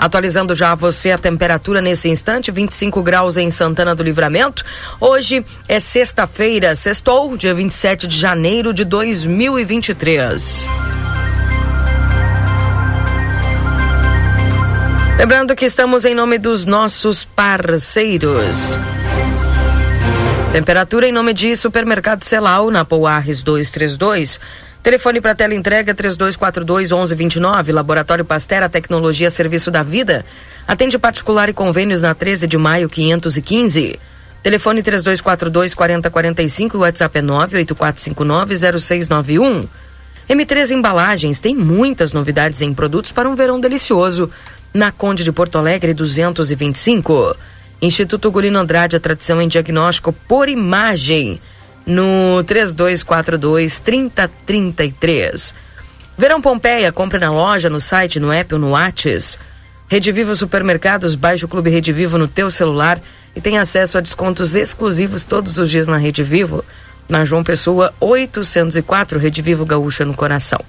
Atualizando já você a temperatura nesse instante, 25 graus em Santana do Livramento. Hoje é sexta-feira, sextou, dia 27 de janeiro de 2023. Lembrando que estamos em nome dos nossos parceiros. Temperatura em nome de Supermercado Celal, na Pouarres 232. Telefone para tela entrega 3242 1129. Laboratório Pastera Tecnologia Serviço da Vida. Atende particular e convênios na 13 de maio 515. Telefone 3242 4045 e WhatsApp é 98459 0691. M3 Embalagens tem muitas novidades em produtos para um verão delicioso. Na Conde de Porto Alegre 225. Instituto Gulino Andrade, a tradição em diagnóstico por imagem no 3242 3033. Verão Pompeia, compre na loja, no site, no app ou no Whats. Rede Vivo Supermercados, baixe o Clube Rede Vivo no teu celular e tem acesso a descontos exclusivos todos os dias na Rede Vivo. Na João Pessoa 804, Rede Vivo Gaúcha no coração.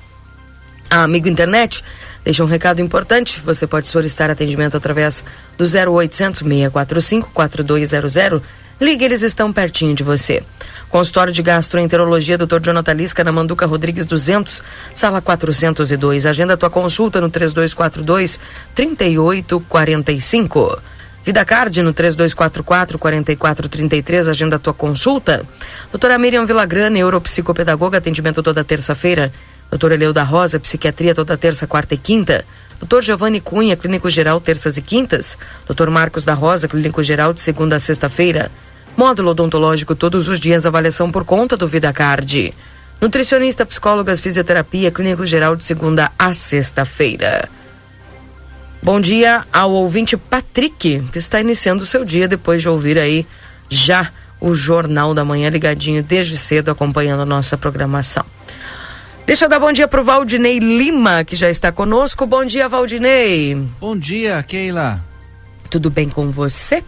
A Amigo Internet deixa um recado importante. Você pode solicitar atendimento através do 0800 645 4200. Ligue, eles estão pertinho de você. Consultório de Gastroenterologia, Dr. Jonathan Lisca, na Manduca Rodrigues 200, sala 402. Agenda tua consulta no 3242 3845. Vida Card no 3244 4433, agenda tua consulta. Doutora Miriam Villagrana, neuropsicopedagoga, atendimento toda terça-feira. Doutora Eleuda Rosa, psiquiatria toda terça, quarta e quinta. Doutor Giovanni Cunha, clínico geral, terças e quintas. Doutor Marcos da Rosa, clínico geral, de segunda a sexta-feira. Módulo odontológico todos os dias, avaliação por conta do VidaCard. Nutricionista, psicólogas, fisioterapia, clínico geral de segunda a sexta-feira. Bom dia ao ouvinte Patrick, que está iniciando o seu dia depois de ouvir aí já o Jornal da Manhã ligadinho desde cedo acompanhando a nossa programação. Deixa eu dar bom dia para o Valdinei Lima, que já está conosco. Bom dia, Valdinei. Bom dia, Keila. Tudo bem com você?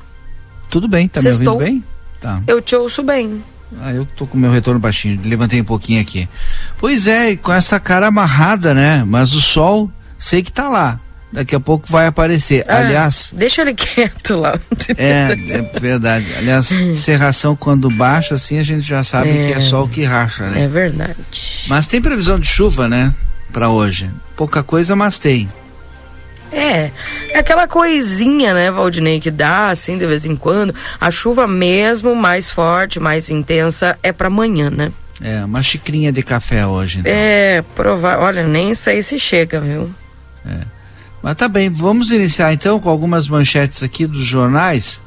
Tudo bem, tá me ouvindo bem? Tá. Eu te ouço bem. Ah, eu tô com meu retorno baixinho, levantei um pouquinho aqui. Pois é, com essa cara amarrada, né? Mas o sol, sei que tá lá. Daqui a pouco vai aparecer. Ah, Aliás. Deixa ele quieto lá. É, é verdade. Aliás, serração quando baixa, assim, a gente já sabe é, que é sol que racha, né? É verdade. Mas tem previsão de chuva, né? Para hoje. Pouca coisa, mas tem. É, é aquela coisinha, né, Valdinei, que dá assim de vez em quando. A chuva mesmo mais forte, mais intensa, é para amanhã, né? É, uma xicrinha de café hoje. Então. É, provável. Olha, nem sei se chega, viu? É. Mas tá bem, vamos iniciar então com algumas manchetes aqui dos jornais.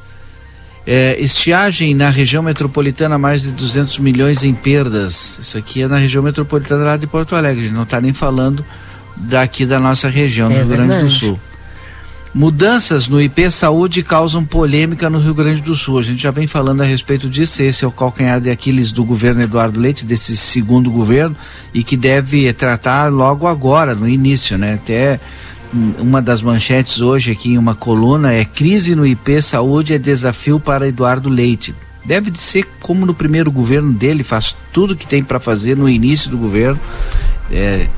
É, estiagem na região metropolitana, mais de 200 milhões em perdas. Isso aqui é na região metropolitana lá de Porto Alegre. A gente não está nem falando daqui da nossa região, é no Rio Grande do Sul. Mudanças no IP Saúde causam polêmica no Rio Grande do Sul. A gente já vem falando a respeito disso. Esse é o calcanhar de Aquiles do governo Eduardo Leite, desse segundo governo, e que deve tratar logo agora, no início, né? Até uma das manchetes hoje aqui em uma coluna é crise no IP Saúde é desafio para Eduardo Leite. Deve de ser como no primeiro governo dele, faz tudo que tem para fazer no início do governo. É,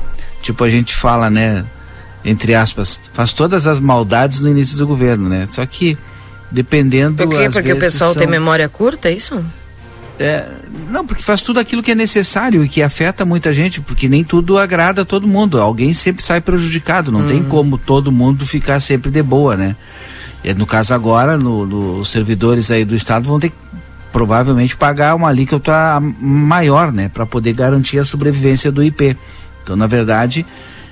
tipo a gente fala, né, entre aspas, faz todas as maldades no início do governo, né? Só que dependendo Por quê? Porque o pessoal são... tem memória curta, é isso? É, não, porque faz tudo aquilo que é necessário e que afeta muita gente, porque nem tudo agrada a todo mundo. Alguém sempre sai prejudicado, não hum. tem como todo mundo ficar sempre de boa, né? E no caso agora, no, no, os servidores aí do Estado vão ter que provavelmente pagar uma alíquota maior, né? Para poder garantir a sobrevivência do IP. Então, na verdade,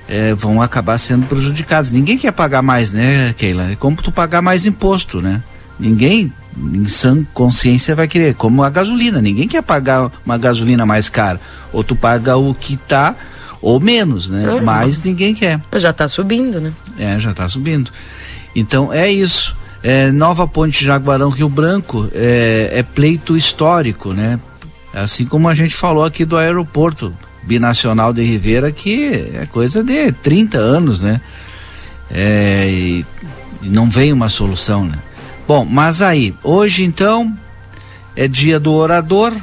é, vão acabar sendo prejudicados. Ninguém quer pagar mais, né, Keila? É como tu pagar mais imposto, né? Ninguém, em sã consciência, vai querer. Como a gasolina, ninguém quer pagar uma gasolina mais cara. Ou tu paga o que tá, ou menos, né? Uhum. Mas ninguém quer. Já está subindo, né? É, já está subindo. Então, é isso. É, Nova Ponte Jaguarão Rio Branco é, é pleito histórico, né? Assim como a gente falou aqui do aeroporto binacional de Rivera que é coisa de 30 anos, né? É, e, não vem uma solução, né? Bom, mas aí, hoje então é dia do orador,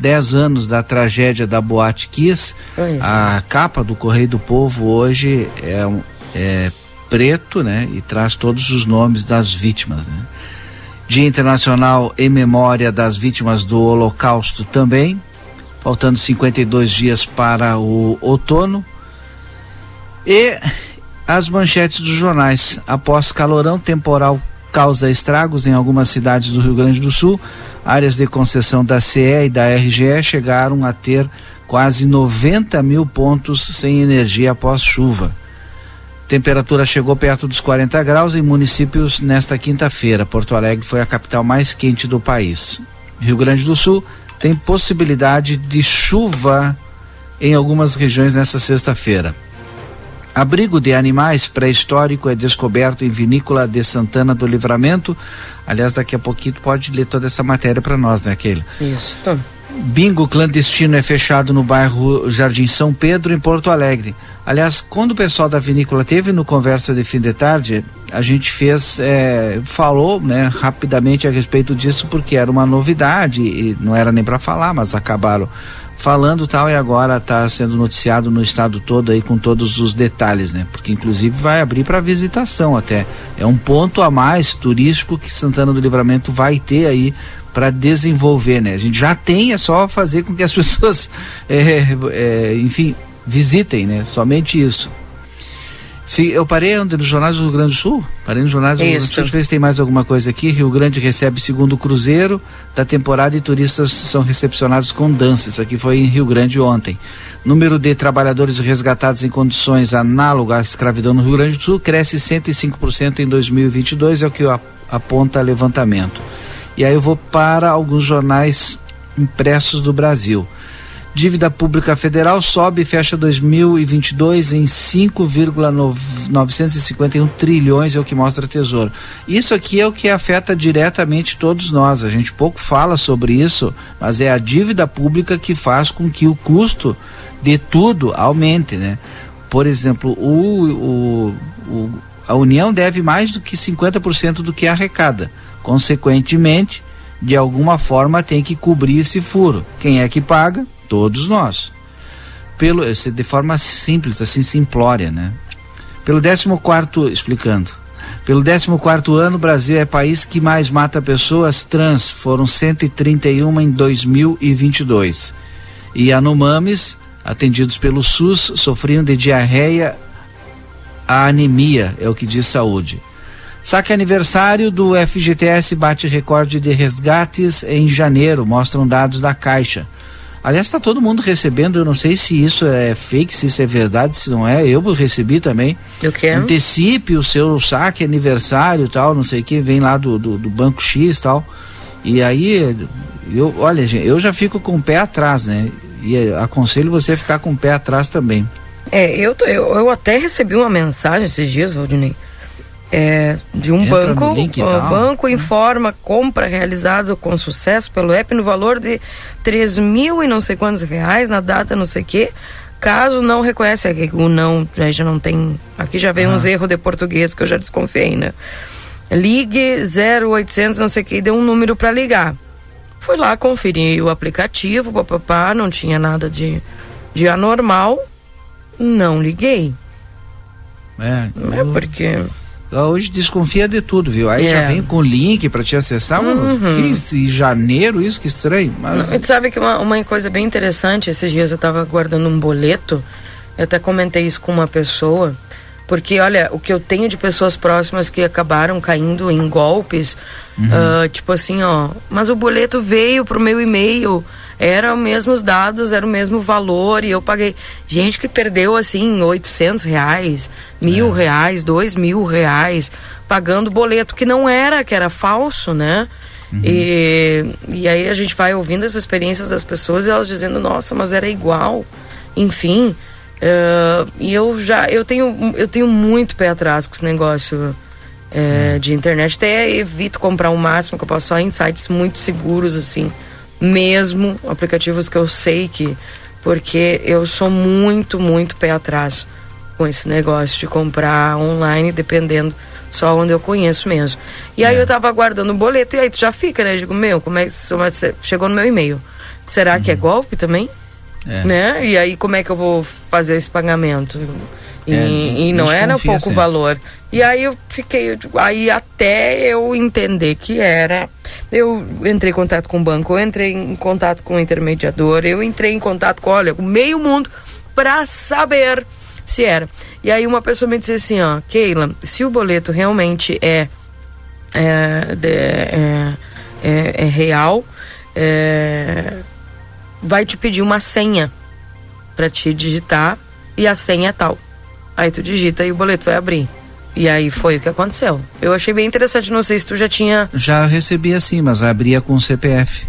10 anos da tragédia da Boate Kiss. A capa do Correio do Povo hoje é, é preto, né? E traz todos os nomes das vítimas, né? Dia Internacional em memória das vítimas do Holocausto também, faltando 52 dias para o outono. E as manchetes dos jornais. Após calorão temporal causa estragos em algumas cidades do Rio Grande do Sul, áreas de concessão da CE e da RGE chegaram a ter quase 90 mil pontos sem energia após chuva. Temperatura chegou perto dos 40 graus em municípios nesta quinta-feira. Porto Alegre foi a capital mais quente do país. Rio Grande do Sul tem possibilidade de chuva em algumas regiões nesta sexta-feira. Abrigo de animais pré-histórico é descoberto em vinícola de Santana do Livramento. Aliás, daqui a pouquinho pode ler toda essa matéria para nós, né, Keila? Isso. Bingo clandestino é fechado no bairro Jardim São Pedro, em Porto Alegre. Aliás, quando o pessoal da vinícola teve no Conversa de Fim de Tarde, a gente fez, é, falou né, rapidamente a respeito disso, porque era uma novidade e não era nem para falar, mas acabaram falando tal e agora está sendo noticiado no estado todo aí com todos os detalhes, né? Porque inclusive vai abrir para visitação até. É um ponto a mais turístico que Santana do Livramento vai ter aí para desenvolver, né? A gente já tem, é só fazer com que as pessoas, é, é, enfim, visitem, né? Somente isso. Se eu parei nos jornais do Rio Grande do Sul, parei nos jornais do Rio Grande do Sul, deixa eu ver se tem mais alguma coisa aqui. Rio Grande recebe segundo cruzeiro da temporada e turistas são recepcionados com dança. Isso aqui foi em Rio Grande ontem. Número de trabalhadores resgatados em condições análogas à escravidão no Rio Grande do Sul cresce 105% em 2022, é o que aponta levantamento. E aí eu vou para alguns jornais impressos do Brasil. Dívida pública federal sobe e fecha 2022 em 5,951 trilhões, é o que mostra Tesouro. Isso aqui é o que afeta diretamente todos nós. A gente pouco fala sobre isso, mas é a dívida pública que faz com que o custo de tudo aumente, né? Por exemplo, o, o, o a União deve mais do que 50% do que arrecada. Consequentemente, de alguma forma tem que cobrir esse furo. Quem é que paga? Todos nós. Pelo, de forma simples, assim, simplória, né? Pelo 14 explicando. Pelo 14 ano, o Brasil é país que mais mata pessoas trans. Foram 131 em 2022. E Anomames, atendidos pelo SUS, sofriam de diarreia a anemia, é o que diz saúde. Saque aniversário do FGTS bate recorde de resgates em janeiro, mostram dados da Caixa. Aliás, está todo mundo recebendo, eu não sei se isso é fake, se isso é verdade, se não é. Eu recebi também. Eu quero. Antecipe o seu saque aniversário tal, não sei o que, vem lá do, do, do Banco X tal. E aí, eu, olha, gente, eu já fico com o pé atrás, né? E aconselho você a ficar com o pé atrás também. É, eu, eu, eu até recebi uma mensagem esses dias, Valdinei é, de um Entra banco. O banco informa compra realizada com sucesso pelo app no valor de três mil e não sei quantos reais na data não sei que. Caso não reconhece aqui o não, já, já não tem. Aqui já vem uns erros de português que eu já desconfiei, né? Ligue 0800 não sei o que, deu um número para ligar. Fui lá conferir o aplicativo, papapá, não tinha nada de, de anormal. Não liguei. É, é porque Hoje desconfia de tudo, viu? Aí já é. vem com link para te acessar. Uhum. Que, em janeiro, isso que estranho. Mas... Não, sabe que uma, uma coisa bem interessante, esses dias eu estava guardando um boleto, eu até comentei isso com uma pessoa, porque olha, o que eu tenho de pessoas próximas que acabaram caindo em golpes, uhum. uh, tipo assim, ó, mas o boleto veio pro meu e-mail eram os mesmos dados, era o mesmo valor e eu paguei. Gente que perdeu assim 800 reais, mil é. reais, dois mil reais, pagando boleto que não era, que era falso, né? Uhum. E, e aí a gente vai ouvindo as experiências das pessoas e elas dizendo, nossa, mas era igual. Enfim, uh, e eu já, eu tenho, eu tenho muito pé atrás com esse negócio é, de internet. Até evito comprar o máximo que eu posso só em sites muito seguros, assim mesmo, aplicativos que eu sei que Porque eu sou muito, muito pé atrás com esse negócio de comprar online, dependendo só onde eu conheço mesmo. E aí é. eu tava aguardando o boleto, e aí tu já fica, né? Eu digo, meu, como é que chegou no meu e-mail? Será uhum. que é uhum. golpe também? É. Né? E aí como é que eu vou fazer esse pagamento? E, é, e não era pouco assim. valor. E aí eu fiquei, aí até eu entender que era, eu entrei em contato com o banco, eu entrei em contato com o intermediador, eu entrei em contato com, olha, o meio mundo para saber se era. E aí uma pessoa me disse assim, ó, Keila, se o boleto realmente é, é, é, é, é real, é, vai te pedir uma senha para te digitar e a senha é tal. Aí tu digita e o boleto vai abrir. E aí foi o que aconteceu. Eu achei bem interessante, não sei se tu já tinha. Já recebi assim, mas abria com o CPF.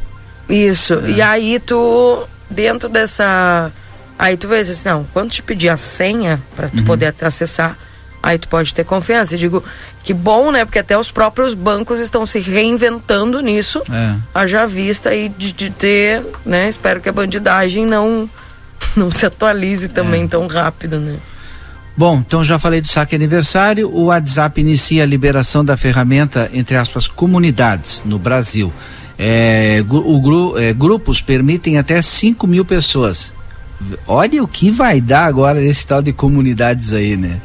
Isso. É. E aí tu, dentro dessa Aí tu vê assim, não, quando te pedir a senha para tu uhum. poder acessar, aí tu pode ter confiança. Eu digo, que bom, né? Porque até os próprios bancos estão se reinventando nisso, é. haja vista aí de, de, ter, né? Espero que a bandidagem não, não se atualize também é. tão rápido, né? Bom, então já falei do saque aniversário. O WhatsApp inicia a liberação da ferramenta, entre aspas, comunidades no Brasil. É, o, é, grupos permitem até 5 mil pessoas olha o que vai dar agora nesse tal de comunidades aí, né?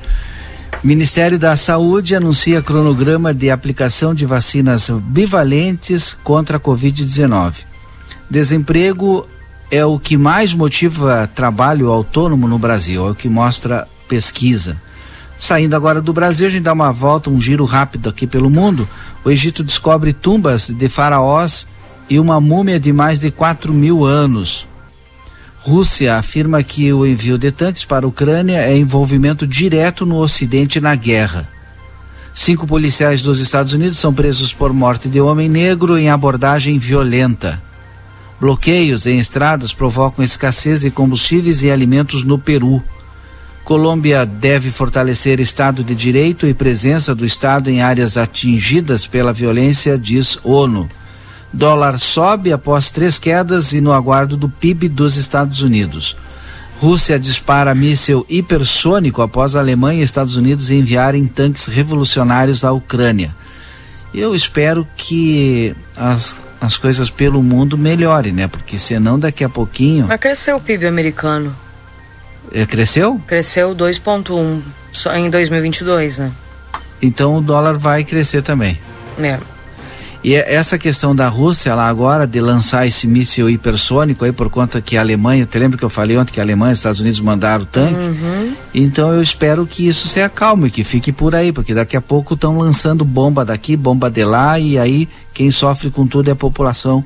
Ministério da Saúde anuncia cronograma de aplicação de vacinas bivalentes contra a Covid-19. Desemprego é o que mais motiva trabalho autônomo no Brasil, é o que mostra pesquisa. Saindo agora do Brasil, a gente dá uma volta, um giro rápido aqui pelo mundo. O Egito descobre tumbas de faraós e uma múmia de mais de 4 mil anos. Rússia afirma que o envio de tanques para a Ucrânia é envolvimento direto no Ocidente na guerra. Cinco policiais dos Estados Unidos são presos por morte de homem negro em abordagem violenta. Bloqueios em estradas provocam escassez de combustíveis e alimentos no Peru. Colômbia deve fortalecer Estado de Direito e presença do Estado em áreas atingidas pela violência, diz ONU. Dólar sobe após três quedas e no aguardo do PIB dos Estados Unidos. Rússia dispara míssil hipersônico após a Alemanha e Estados Unidos enviarem tanques revolucionários à Ucrânia. Eu espero que as, as coisas pelo mundo melhorem, né? Porque senão daqui a pouquinho. Mas cresceu o PIB americano. É, cresceu? Cresceu 2,1 só em 2022, né? Então o dólar vai crescer também. É. E é essa questão da Rússia lá agora de lançar esse míssil hipersônico aí por conta que a Alemanha, te lembra que eu falei ontem que a Alemanha e os Estados Unidos mandaram o tanque? Uhum. Então eu espero que isso se acalme, que fique por aí, porque daqui a pouco estão lançando bomba daqui, bomba de lá e aí quem sofre com tudo é a população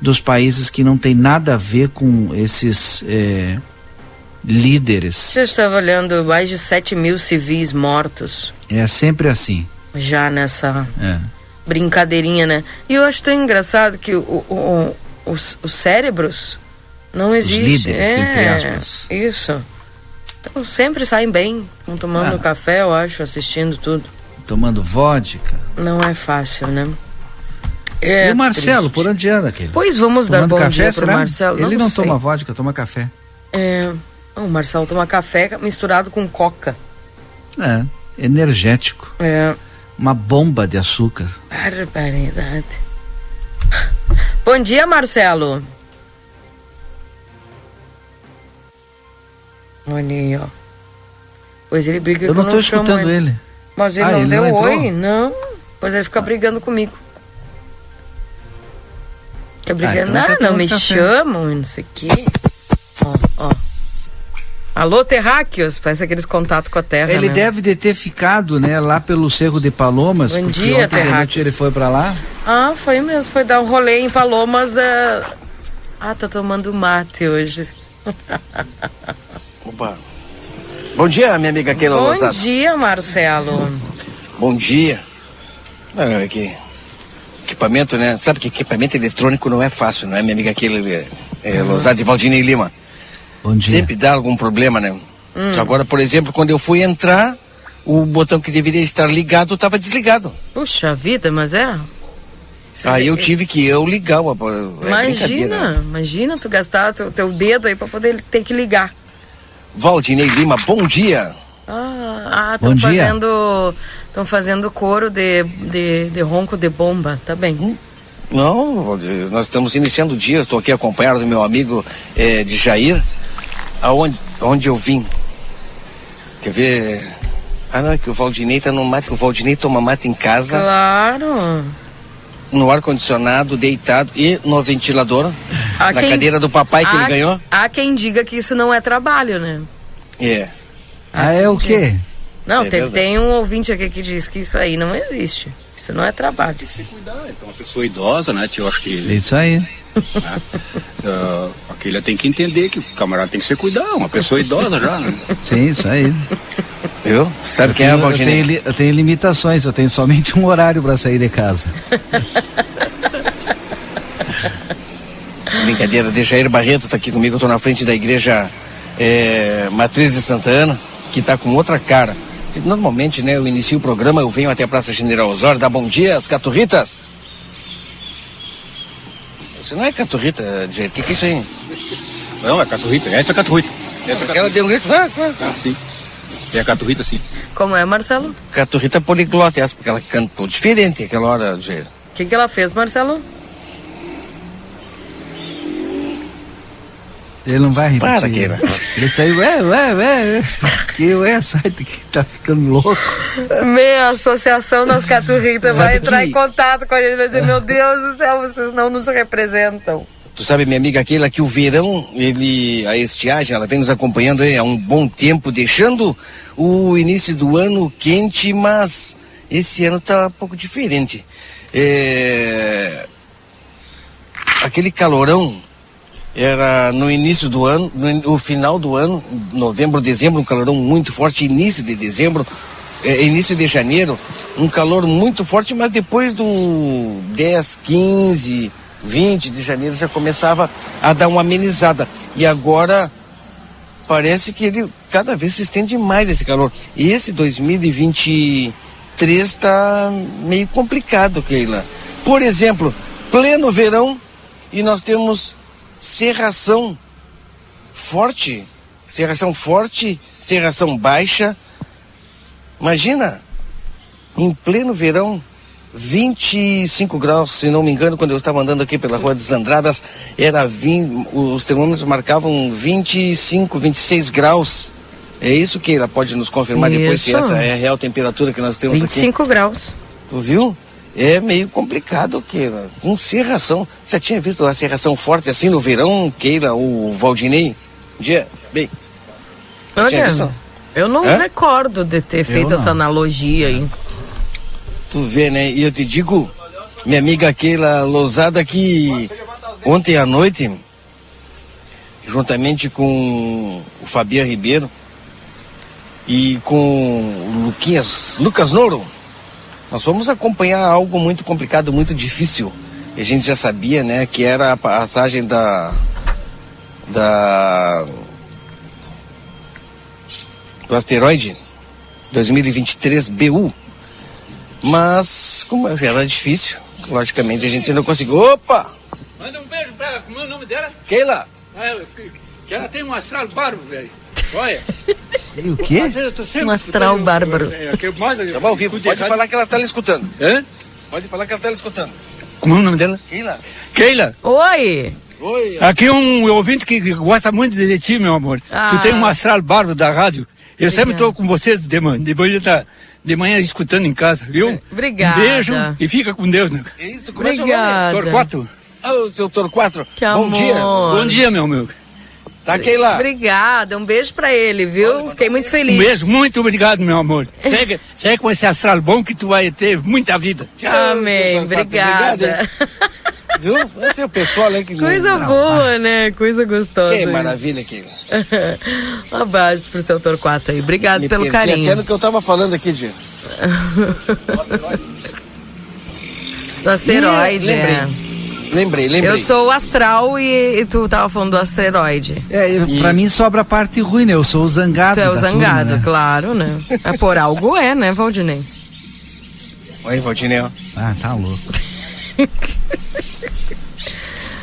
dos países que não tem nada a ver com esses é, líderes. Eu estava olhando mais de 7 mil civis mortos. É sempre assim. Já nessa. É brincadeirinha, né? E eu acho tão engraçado que o, o, o os, os, cérebros não existem. Os líderes, é, entre aspas. Isso. Então sempre saem bem, tomando ah. café, eu acho, assistindo tudo. Tomando vodka. Não é fácil, né? É e o Marcelo, triste. por onde anda aquele? Pois vamos tomando dar bom café, dia pro será? Marcelo. Ele não, não toma vodka, toma café. É. O Marcelo toma café misturado com coca. É, energético. É uma bomba de açúcar. Barbaridade. Bom dia, Marcelo. Olha aí, ó. Pois ele briga Eu não estou escutando ele. ele. Mas ele ah, não ele deu não oi? Não. Pois ele fica ah. brigando comigo. Quer brigar? Ah, então não, não me chamam, não sei o quê. Ó, ó. Alô, terráqueos, faz aqueles contatos com a terra. Ele né? deve de ter ficado, né, lá pelo Cerro de Palomas. Bom dia, terráqueos. ele foi para lá? Ah, foi mesmo, foi dar um rolê em Palomas. Uh... Ah, tá tomando mate hoje. Opa. Bom dia, minha amiga Keila Bom dia, Marcelo. Bom dia. Olha aqui. Equipamento, né? Sabe que equipamento eletrônico não é fácil, não é, minha amiga Keila é, é, Losato e Valdinei Lima? Bom dia. Sempre dá algum problema, né? Hum. Agora, por exemplo, quando eu fui entrar, o botão que deveria estar ligado estava desligado. Puxa vida, mas é. Aí eu tive que eu ligar o aparelho. É imagina, imagina tu gastar teu, teu dedo aí pra poder ter que ligar. Valdinei Lima, bom dia. Ah, estão fazendo. Estão fazendo coro de, de, de, ronco de bomba, tá bem. Hum, não, nós estamos iniciando o dia, estou aqui acompanhado do meu amigo eh, de Jair, aonde onde eu vim. Quer ver? Ah não, é que o Valdinei tá no mate, o Valdinei toma mate em casa. Claro. No ar-condicionado, deitado e no ventilador. Há na quem... cadeira do papai que há, ele ganhou. Há quem diga que isso não é trabalho, né? É. Ah, é o quê? Não, é tem, tem um ouvinte aqui que diz que isso aí não existe. Isso não é trabalho. Tem que se cuidar, então uma pessoa idosa, né, tio? Acho que. Isso aí. Né, uh, aquele tem que entender que o camarada tem que se cuidar, uma pessoa idosa já, né? Sim, isso aí. Eu? Sabe eu quem tenho, é, Valdinei? Eu tenho, eu tenho limitações, eu tenho somente um horário para sair de casa. Brincadeira, deixa Jair Barreto tá aqui comigo, eu tô na frente da igreja é, Matriz de Santana, que tá com outra cara. Normalmente, né, eu inicio o programa, eu venho até a Praça General Osório, dá bom dia às caturritas. Você não é caturrita, Jair, o que, que é isso aí? Não, é caturrita, essa é caturrita. Essa é Ela deu um grito, ah, ah, ah. sim. É a caturrita, sim. Como é, Marcelo? Caturrita poliglota, essa, porque ela cantou diferente aquela hora, Jair. O que, que ela fez, Marcelo? Ele não vai repetir. Para, Keira. Ele saiu, ué, ué, ué. Que ué, sai que tá ficando louco. Meia Associação das Caturritas vai entrar que... em contato com a gente e vai dizer, meu Deus do céu, vocês não nos representam. Tu sabe, minha amiga aquela que o verão, ele, a estiagem, ela vem nos acompanhando há um bom tempo, deixando o início do ano quente, mas esse ano tá um pouco diferente. É... Aquele calorão era no início do ano, no, final do ano, novembro, dezembro, um calorão muito forte, início de dezembro, é, início de janeiro, um calor muito forte, mas depois do 10, 15, 20 de janeiro já começava a dar uma amenizada. E agora parece que ele cada vez se estende mais esse calor. E esse 2023 está meio complicado, Keila. Por exemplo, pleno verão e nós temos serração forte, serração forte, serração baixa. Imagina, em pleno verão, 25 graus, se não me engano, quando eu estava andando aqui pela Rua das Andradas, era 20, os termômetros marcavam 25, 26 graus. É isso que ela pode nos confirmar isso. depois se essa é a real temperatura que nós temos 25 aqui. 25 graus. Tu viu? É meio complicado, Keila. Com serração. Você tinha visto a serração forte assim no verão, Keila, o Valdinei? Um dia, bem. Olha, eu não Hã? recordo de ter feito essa analogia aí. Tu vê, né? E eu te digo, minha amiga Keila Lousada, que ontem à noite, juntamente com o Fabiano Ribeiro e com o Luquinhas, Lucas Nouro, nós fomos acompanhar algo muito complicado, muito difícil. E a gente já sabia, né, que era a passagem da da do asteroide 2023 BU. Mas como era difícil, logicamente a gente não conseguiu. Opa! Manda um beijo pra ela, como é o nome dela? Keila. Ah, que ela tem um astral bárbaro, velho. Olha. E o quê? Um astral bárbaro. Estava ao vivo. Pode falar que ela está lhe escutando. Hã? Pode falar que ela está lhe escutando. Como é o nome dela? Keila. Keila. Oi. Oi. Aqui um ouvinte que gosta muito de ti, meu amor. Ah. Tu tem um astral bárbaro da rádio. Eu Obrigada. sempre estou com vocês de manhã. De manhã, tá, de manhã escutando em casa, viu? Obrigada. Um beijo e fica com Deus, né? É isso, como Obrigada. é seu nome? Torquato. Ah, o seu Torquato. Que Bom amor. dia. Bom dia, meu amigo. Tá, Keila? Obrigada, um beijo pra ele, viu? Fiquei muito feliz. Um beijo, muito obrigado, meu amor. Segue, segue com esse astral bom que tu vai ter muita vida. Tchau, Amém, obrigada. Viu? Esse é o pessoal aí que Coisa não, boa, não. né? Coisa gostosa. Que maravilha, Keila. um abraço pro seu Torquato aí. Obrigado Me pelo carinho. Até no que eu tava falando aqui, Dia. Do asteroide, é. Lembrei, lembrei. Eu sou o astral e, e tu tava falando do asteroide. É, eu, pra mim sobra a parte ruim, né? Eu sou o zangado. Tu é o zangado, turma, né? claro, né? É, por algo é, né, Valdinei? Oi, Valdinei. Ah, tá louco.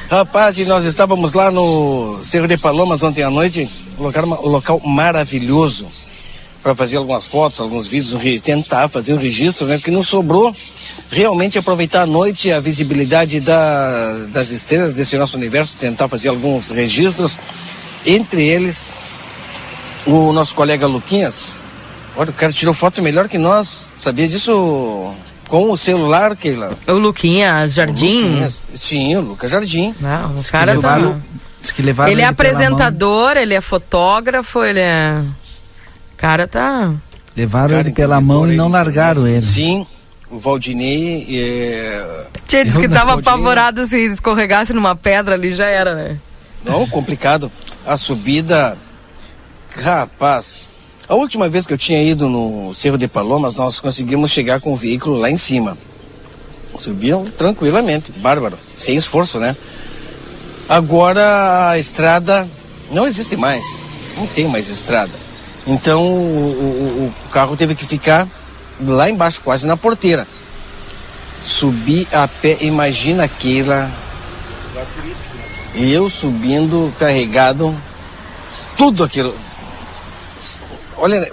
Rapaz, e nós estávamos lá no Cerro de Palomas ontem à noite, um local, um local maravilhoso para fazer algumas fotos, alguns vídeos, tentar fazer um registro, né? Porque não sobrou realmente aproveitar a noite, a visibilidade da, das estrelas desse nosso universo, tentar fazer alguns registros, entre eles o nosso colega Luquinhas. Olha, o cara tirou foto melhor que nós, sabia disso? com o celular, Keila. O Luquinhas Jardim? O Luquinhas, sim, o Lucas Jardim. Não, o cara tá... ele é apresentador, ele é fotógrafo, ele é... O cara tá... Levaram cara, ele pela mão e não largaram ele. Sim, o Valdinei... É... Tinha disse que tava apavorado se escorregasse numa pedra ali, já era, né? Não, complicado. A subida... Rapaz, a última vez que eu tinha ido no Cerro de Palomas, nós conseguimos chegar com o veículo lá em cima. Subiam tranquilamente, bárbaro, sem esforço, né? Agora a estrada não existe mais, não tem mais estrada. Então o, o, carro teve que ficar lá embaixo, quase na porteira. Subi a pé, imagina aquela. Eu subindo, carregado, tudo aquilo olha,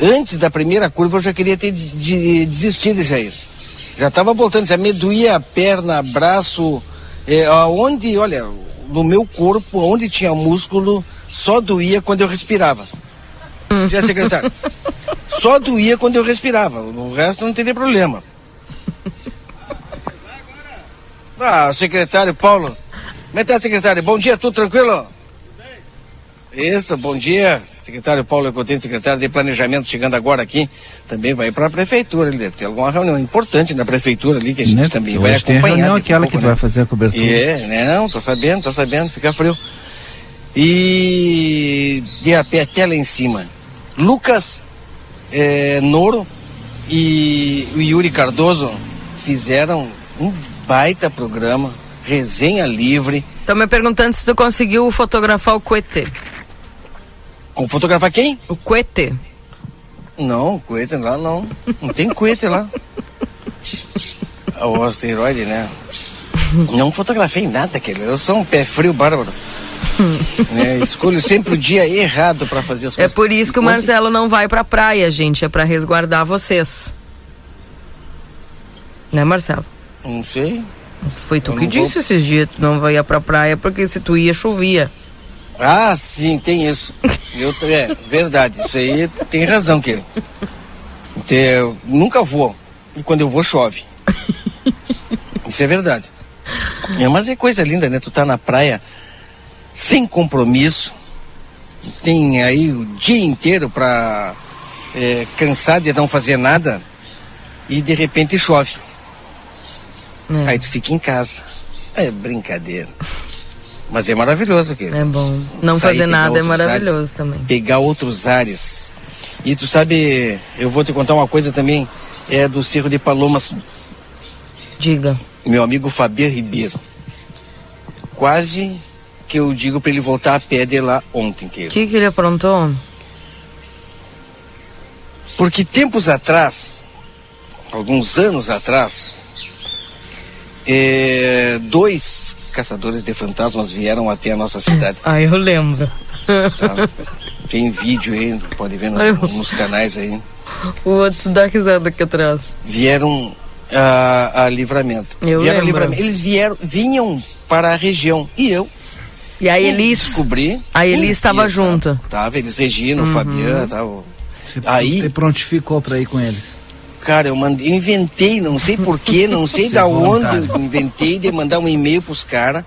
antes da primeira curva eu já queria ter de, de, desistido, Jair. Já estava voltando, já me doía a perna, braço, é, onde, olha, no meu corpo, onde tinha músculo, só doía quando eu respirava. Já secretário. Só doía quando eu respirava, o resto não teria problema. Ah, secretário Paulo. Como é que tá, secretário? Bom dia, tudo tranquilo? Isso, bom dia. Secretário Paulo Ecotente, secretário de Planejamento, chegando agora aqui, também vai para a prefeitura. Ele deve ter alguma reunião importante na prefeitura ali, que a gente né? também vai acompanhar. Tem a reunião aquela pouco, que né? vai fazer a cobertura. É, né? Não, tô sabendo, tô sabendo, fica frio. E de a pé até lá em cima. Lucas é, Noro e o Yuri Cardoso fizeram um baita programa, resenha livre. Estão me perguntando se tu conseguiu fotografar o coete. Com fotografar quem? O coete. Não, coete lá não. Não tem coete lá. O asteroide, né? Não fotografei nada, aquele. Eu sou um pé frio bárbaro. é, escolho sempre o dia errado para fazer as é coisas. É por isso que o Marcelo não vai pra praia, gente. É para resguardar vocês. Né, Marcelo? Não sei. Foi tu Eu que disse vou... esses dias, tu não vai ir pra praia porque se tu ia, chovia. Ah, sim, tem isso. Eu, é, verdade, isso aí tem razão, que eu nunca vou. E quando eu vou, chove. Isso é verdade. É, mas é coisa linda, né? Tu tá na praia sem compromisso. Tem aí o dia inteiro pra é, cansar de não fazer nada. E de repente chove. É. Aí tu fica em casa. É brincadeira. Mas é maravilhoso aqui. É bom. Não Sair, fazer nada é maravilhoso ares, também. Pegar outros ares. E tu sabe, eu vou te contar uma coisa também, é do Cerro de Palomas. Diga. Meu amigo Fabian Ribeiro. Quase que eu digo para ele voltar a pé de lá ontem. O que, que, que ele aprontou? Porque tempos atrás, alguns anos atrás, é, dois caçadores de fantasmas vieram até a nossa cidade. Ah, eu lembro. Tá? Tem vídeo aí, pode ver no, nos canais aí. O outro dá risada aqui atrás. Vieram a, a livramento. Eu vieram livramento. Eles vieram, vinham para a região e eu. E a Elis. Descobri. A Elis estava junto. Tava, eles, Regina, uhum. o Fabiano, tava. Você, aí. Você prontificou para ir com eles? Cara, eu, mandei, eu inventei, não sei porquê, não sei da onde eu inventei de mandar um e-mail pros caras.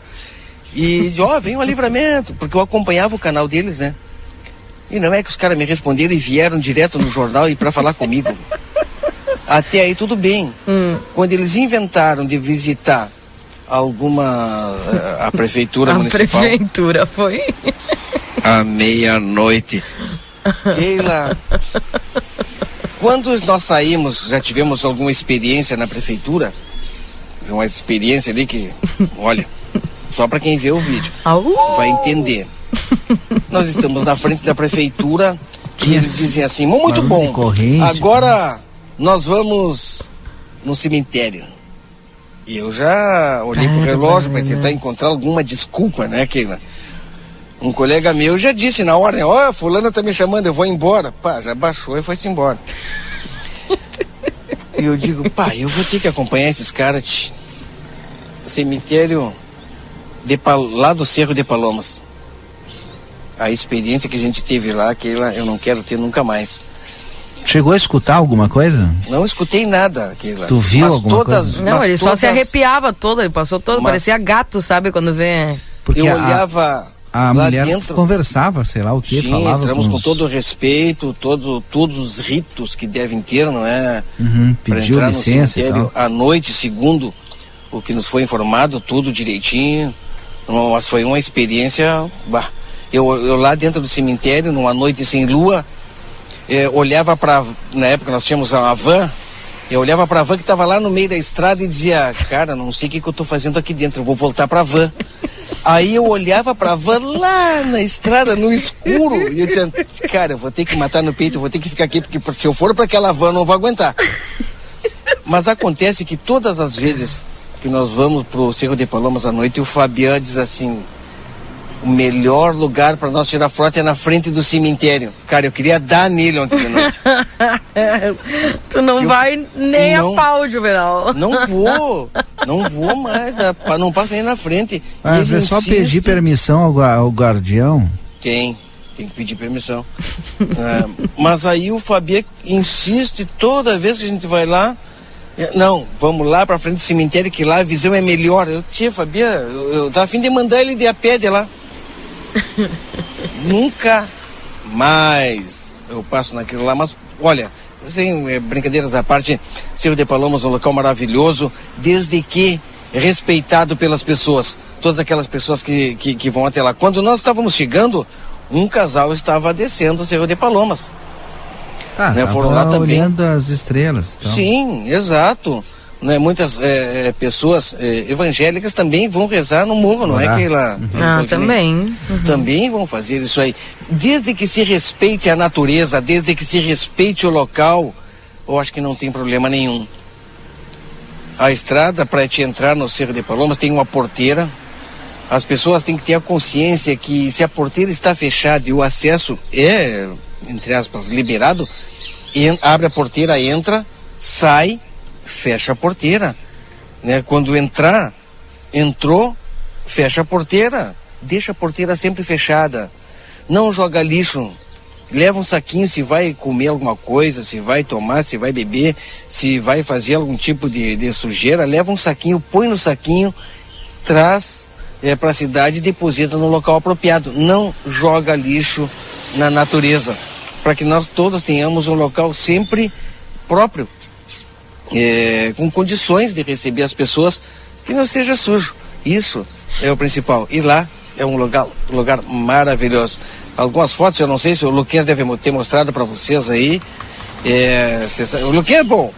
E de, ó, oh, vem o livramento, porque eu acompanhava o canal deles, né? E não é que os caras me responderam e vieram direto no jornal e para falar comigo. Até aí tudo bem. Hum. Quando eles inventaram de visitar alguma eh, a prefeitura a municipal. A prefeitura foi. À meia-noite. Keila, quando nós saímos, já tivemos alguma experiência na prefeitura, uma experiência ali que, olha, só para quem vê o vídeo vai entender. Nós estamos na frente da prefeitura e eles dizem assim, muito bom. Agora nós vamos no cemitério. E eu já olhei pro relógio para tentar encontrar alguma desculpa, né, Keila? Um colega meu já disse na hora, né? Ó, oh, fulana tá me chamando, eu vou embora. Pá, já baixou e foi-se embora. e eu digo, pá, eu vou ter que acompanhar esses caras. Cemitério de, lá do Cerro de Palomas. A experiência que a gente teve lá, aquela eu não quero ter nunca mais. Chegou a escutar alguma coisa? Não escutei nada aquilo. Tu viu mas alguma todas, coisa? Não, ele todas... só se arrepiava todo, ele passou todo, mas... parecia gato, sabe, quando vê. Porque eu a, olhava a mulher dentro... conversava, sei lá o que, Sim, falava entramos com, com todo o respeito, todo, todos os ritos que devem ter, não é? Uhum, pediu licença à noite, segundo o que nos foi informado, tudo direitinho. Mas foi uma experiência. Bah, eu, eu lá dentro do cemitério, numa noite sem lua, é, olhava para na época nós tínhamos uma van eu olhava para a van que estava lá no meio da estrada e dizia cara não sei o que, que eu estou fazendo aqui dentro eu vou voltar para a van. Aí eu olhava para a van lá na estrada no escuro e eu dizia cara eu vou ter que matar no peito eu vou ter que ficar aqui porque se eu for para aquela van não vou aguentar. Mas acontece que todas as vezes que nós vamos para o Cerro de Palomas à noite o Fabiano diz assim o melhor lugar para nós tirar foto é na frente do cemitério. Cara, eu queria dar nele ontem de noite. tu não eu, vai nem não, a pau, Juvenal. Não vou. Não vou mais. Não passo nem na frente. Mas é só pedir permissão ao, ao guardião? Tem. Tem que pedir permissão. é, mas aí o Fabio insiste toda vez que a gente vai lá. É, não, vamos lá para frente do cemitério que lá a visão é melhor. Eu, tia, Fabia, eu, eu tava a fim de mandar ele de a pé de lá. Nunca mais eu passo naquilo lá, mas olha, sem é, brincadeiras à parte, Cerro de Palomas é um local maravilhoso, desde que respeitado pelas pessoas, todas aquelas pessoas que, que, que vão até lá. Quando nós estávamos chegando, um casal estava descendo o Cerro de Palomas. Ah, né? Foram lá também. olhando as estrelas. Então. Sim, exato né, muitas é, pessoas é, evangélicas também vão rezar no morro, não é que lá? Uhum. Ah, também. Uhum. Também vão fazer isso aí. Desde que se respeite a natureza, desde que se respeite o local, eu acho que não tem problema nenhum. A estrada para te entrar no Cerro de Palomas tem uma porteira. As pessoas têm que ter a consciência que se a porteira está fechada e o acesso é, entre aspas, liberado, abre a porteira, entra, sai fecha a porteira. Né? Quando entrar, entrou, fecha a porteira. Deixa a porteira sempre fechada. Não joga lixo. Leva um saquinho se vai comer alguma coisa, se vai tomar, se vai beber, se vai fazer algum tipo de, de sujeira, leva um saquinho, põe no saquinho, traz é, para a cidade e deposita no local apropriado. Não joga lixo na natureza, para que nós todos tenhamos um local sempre próprio é, com condições de receber as pessoas que não esteja sujo. Isso é o principal. E lá é um lugar, lugar maravilhoso. Algumas fotos, eu não sei se o Luquinhas deve ter mostrado para vocês aí. É, o Luquinhas é bom.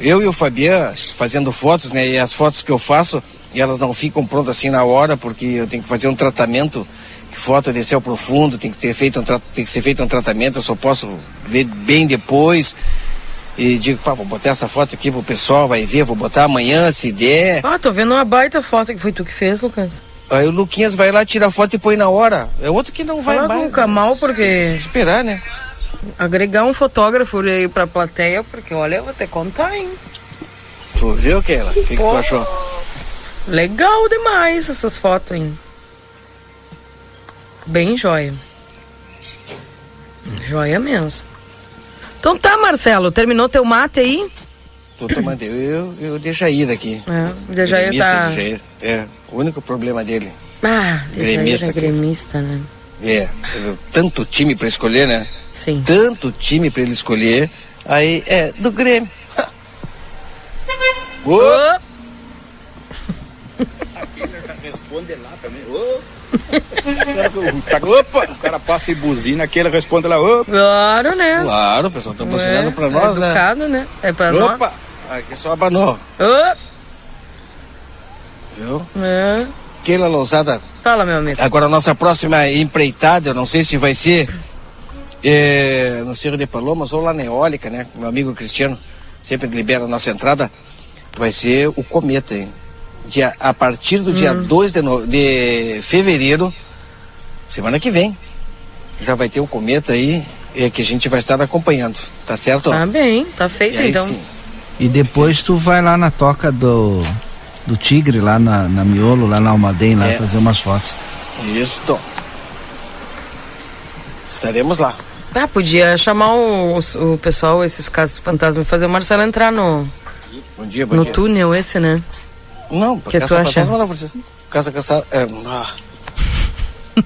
Eu e o Fabian fazendo fotos, né? E as fotos que eu faço, elas não ficam prontas assim na hora, porque eu tenho que fazer um tratamento. Que foto é de céu profundo, tem que ter feito um, tem que ser feito um tratamento, eu só posso ver bem depois e digo, pá, vou botar essa foto aqui pro pessoal, vai ver, vou botar amanhã, se der. Ah, tô vendo uma baita foto que foi tu que fez, Lucas. Aí o Luquinhas vai lá, tira a foto e põe na hora. É outro que não Fala vai mais. Fala com o porque... Esperar, né? Agregar um fotógrafo aí pra plateia, porque olha, eu vou que contar, hein? Tu viu, Keila? O que, que, tu achou? Legal demais essas fotos, hein? Bem joia. Joia mesmo. Então tá, Marcelo, terminou teu mate aí? Tô tomando, eu, eu, deixo ir daqui. É, o Dejair tá... Dejair. É, o único problema dele. Ah, gremista, é gremista, né? É, tanto time para escolher, né? Sim. Tanto time para ele escolher, aí é do Grêmio. Ô! Oh! responde lá também. Ô! Oh! Opa! O cara passa e buzina, aquele responde lá, opa! Claro, né? Claro, o pessoal tá buzinando é, pra nós, é educado, né? né? É pra opa. nós. Aqui só abanou. Opa! Viu? É. Keila Lousada. Fala, meu amigo. Agora a nossa próxima empreitada, eu não sei se vai ser é, no Cerro de Palomas ou lá na Eólica, né? Meu amigo Cristiano sempre libera a nossa entrada. vai ser o cometa, hein? Dia, a partir do dia 2 de, no- de fevereiro, semana que vem, já vai ter um cometa aí é, que a gente vai estar acompanhando, tá certo? Tá bem, tá E feito aí então. sim. E depois tu vai lá na toca do, do Tigre, lá na, na Miolo, lá na Almaden, lá É. fazer umas fotos. Isso. Estaremos lá. Ah, podia chamar o, o pessoal, esses casos fantasmas, e fazer o Marcelo entrar no, Bom dia, bom no dia. túnel esse, né? Não, Que caça fantasma não, vocês. Caça caça. É, ah,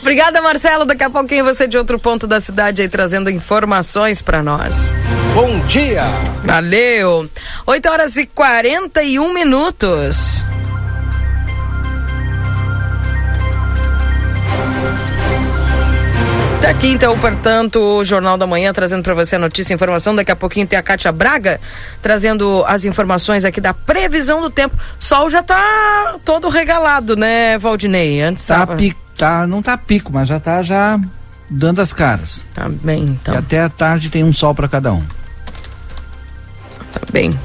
Obrigada, Marcelo. Daqui a pouquinho você de outro ponto da cidade aí trazendo informações pra nós. bom dia! Valeu! 8 horas e 41 minutos. Tá aqui então, portanto, o Jornal da Manhã trazendo para você a notícia e informação. Daqui a pouquinho tem a Kátia Braga trazendo as informações aqui da previsão do tempo. Sol já tá todo regalado, né, Valdinei? Antes Tá, tava... pico, tá, não tá pico, mas já tá já dando as caras. Tá bem, então. E até a tarde tem um sol para cada um. Tá bem.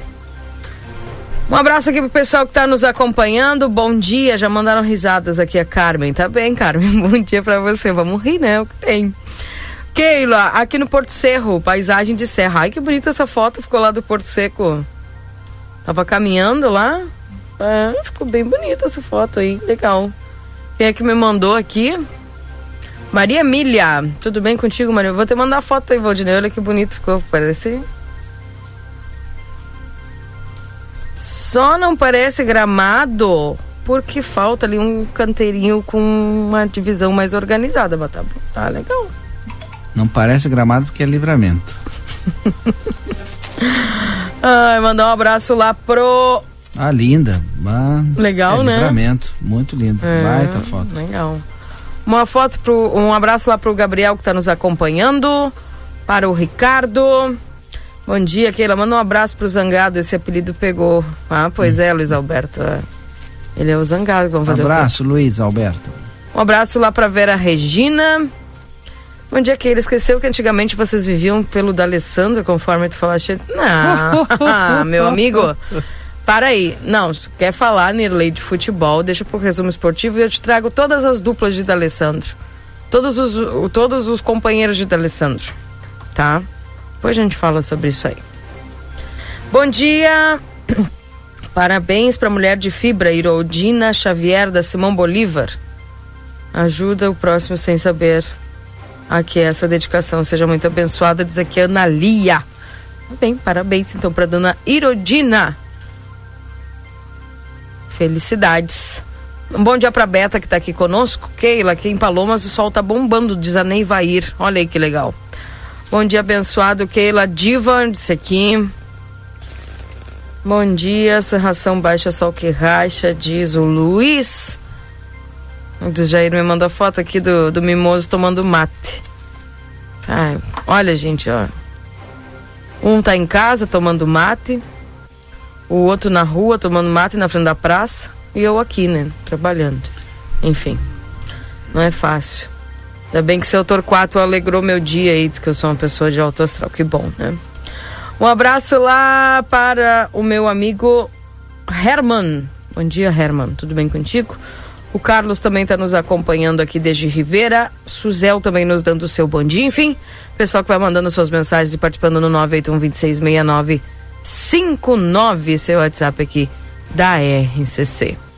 Um abraço aqui pro pessoal que tá nos acompanhando. Bom dia. Já mandaram risadas aqui a Carmen. Tá bem, Carmen. Bom dia pra você. Vamos rir, né? O que tem. Keila, aqui no Porto Cerro, paisagem de serra. Ai, que bonita essa foto. Ficou lá do Porto Seco. Tava caminhando lá. É, ficou bem bonita essa foto aí. Legal. Quem é que me mandou aqui? Maria Emília. Tudo bem contigo, Maria? Vou te mandar a foto aí, Valdinei. Olha que bonito ficou. Parece Só não parece gramado porque falta ali um canteirinho com uma divisão mais organizada, mas tá, tá legal. Não parece gramado porque é livramento. Ai, mandar um abraço lá pro. Ah, linda. Ah, Legal, é né? Livramento. Muito lindo. É, Baita foto. Legal. Uma foto pro. Um abraço lá pro Gabriel que tá nos acompanhando. Para o Ricardo. Bom dia, Keila. Manda um abraço pro Zangado. Esse apelido pegou. Ah, pois é, Luiz Alberto. é. Ele é o Zangado. Vamos fazer o quê? Abraço, Luiz Alberto. Um abraço lá pra Vera Regina. Bom dia, Keila. Esqueceu que antigamente vocês viviam pelo D'Alessandro, conforme tu falaste? Não, meu amigo. Para aí. Não, se quer falar, Nirley, de futebol, deixa pro resumo esportivo e eu te trago todas as duplas de D'Alessandro. Todos os, todos os companheiros de D'Alessandro. Tá? Depois a gente fala sobre isso aí. Bom dia. Parabéns para a mulher de fibra, Irodina Xavier da Simão Bolívar. Ajuda o próximo sem saber a que essa dedicação seja muito abençoada, diz aqui Ana Lia. Bem, parabéns então para dona Irodina. Felicidades. Um bom dia para Beta que está aqui conosco. Keila, aqui em Palomas o sol tá bombando, diz a Neivair. Olha aí que legal. Bom dia, abençoado. Keila Diva, disse aqui. Bom dia, serração baixa, sol que racha, diz o Luiz. O Jair me mandou foto aqui do, do mimoso tomando mate. Ai, olha, gente, ó. Um tá em casa tomando mate, o outro na rua tomando mate na frente da praça e eu aqui, né, trabalhando. Enfim, não é fácil. Ainda bem que seu Torquato alegrou meu dia aí, diz que eu sou uma pessoa de alto astral, que bom, né? Um abraço lá para o meu amigo Herman. Bom dia, Herman. Tudo bem contigo? O Carlos também está nos acompanhando aqui desde Rivera. Suzel também nos dando o seu bom dia. Enfim, pessoal que vai mandando suas mensagens e participando no 981-266959, seu WhatsApp aqui da RCC.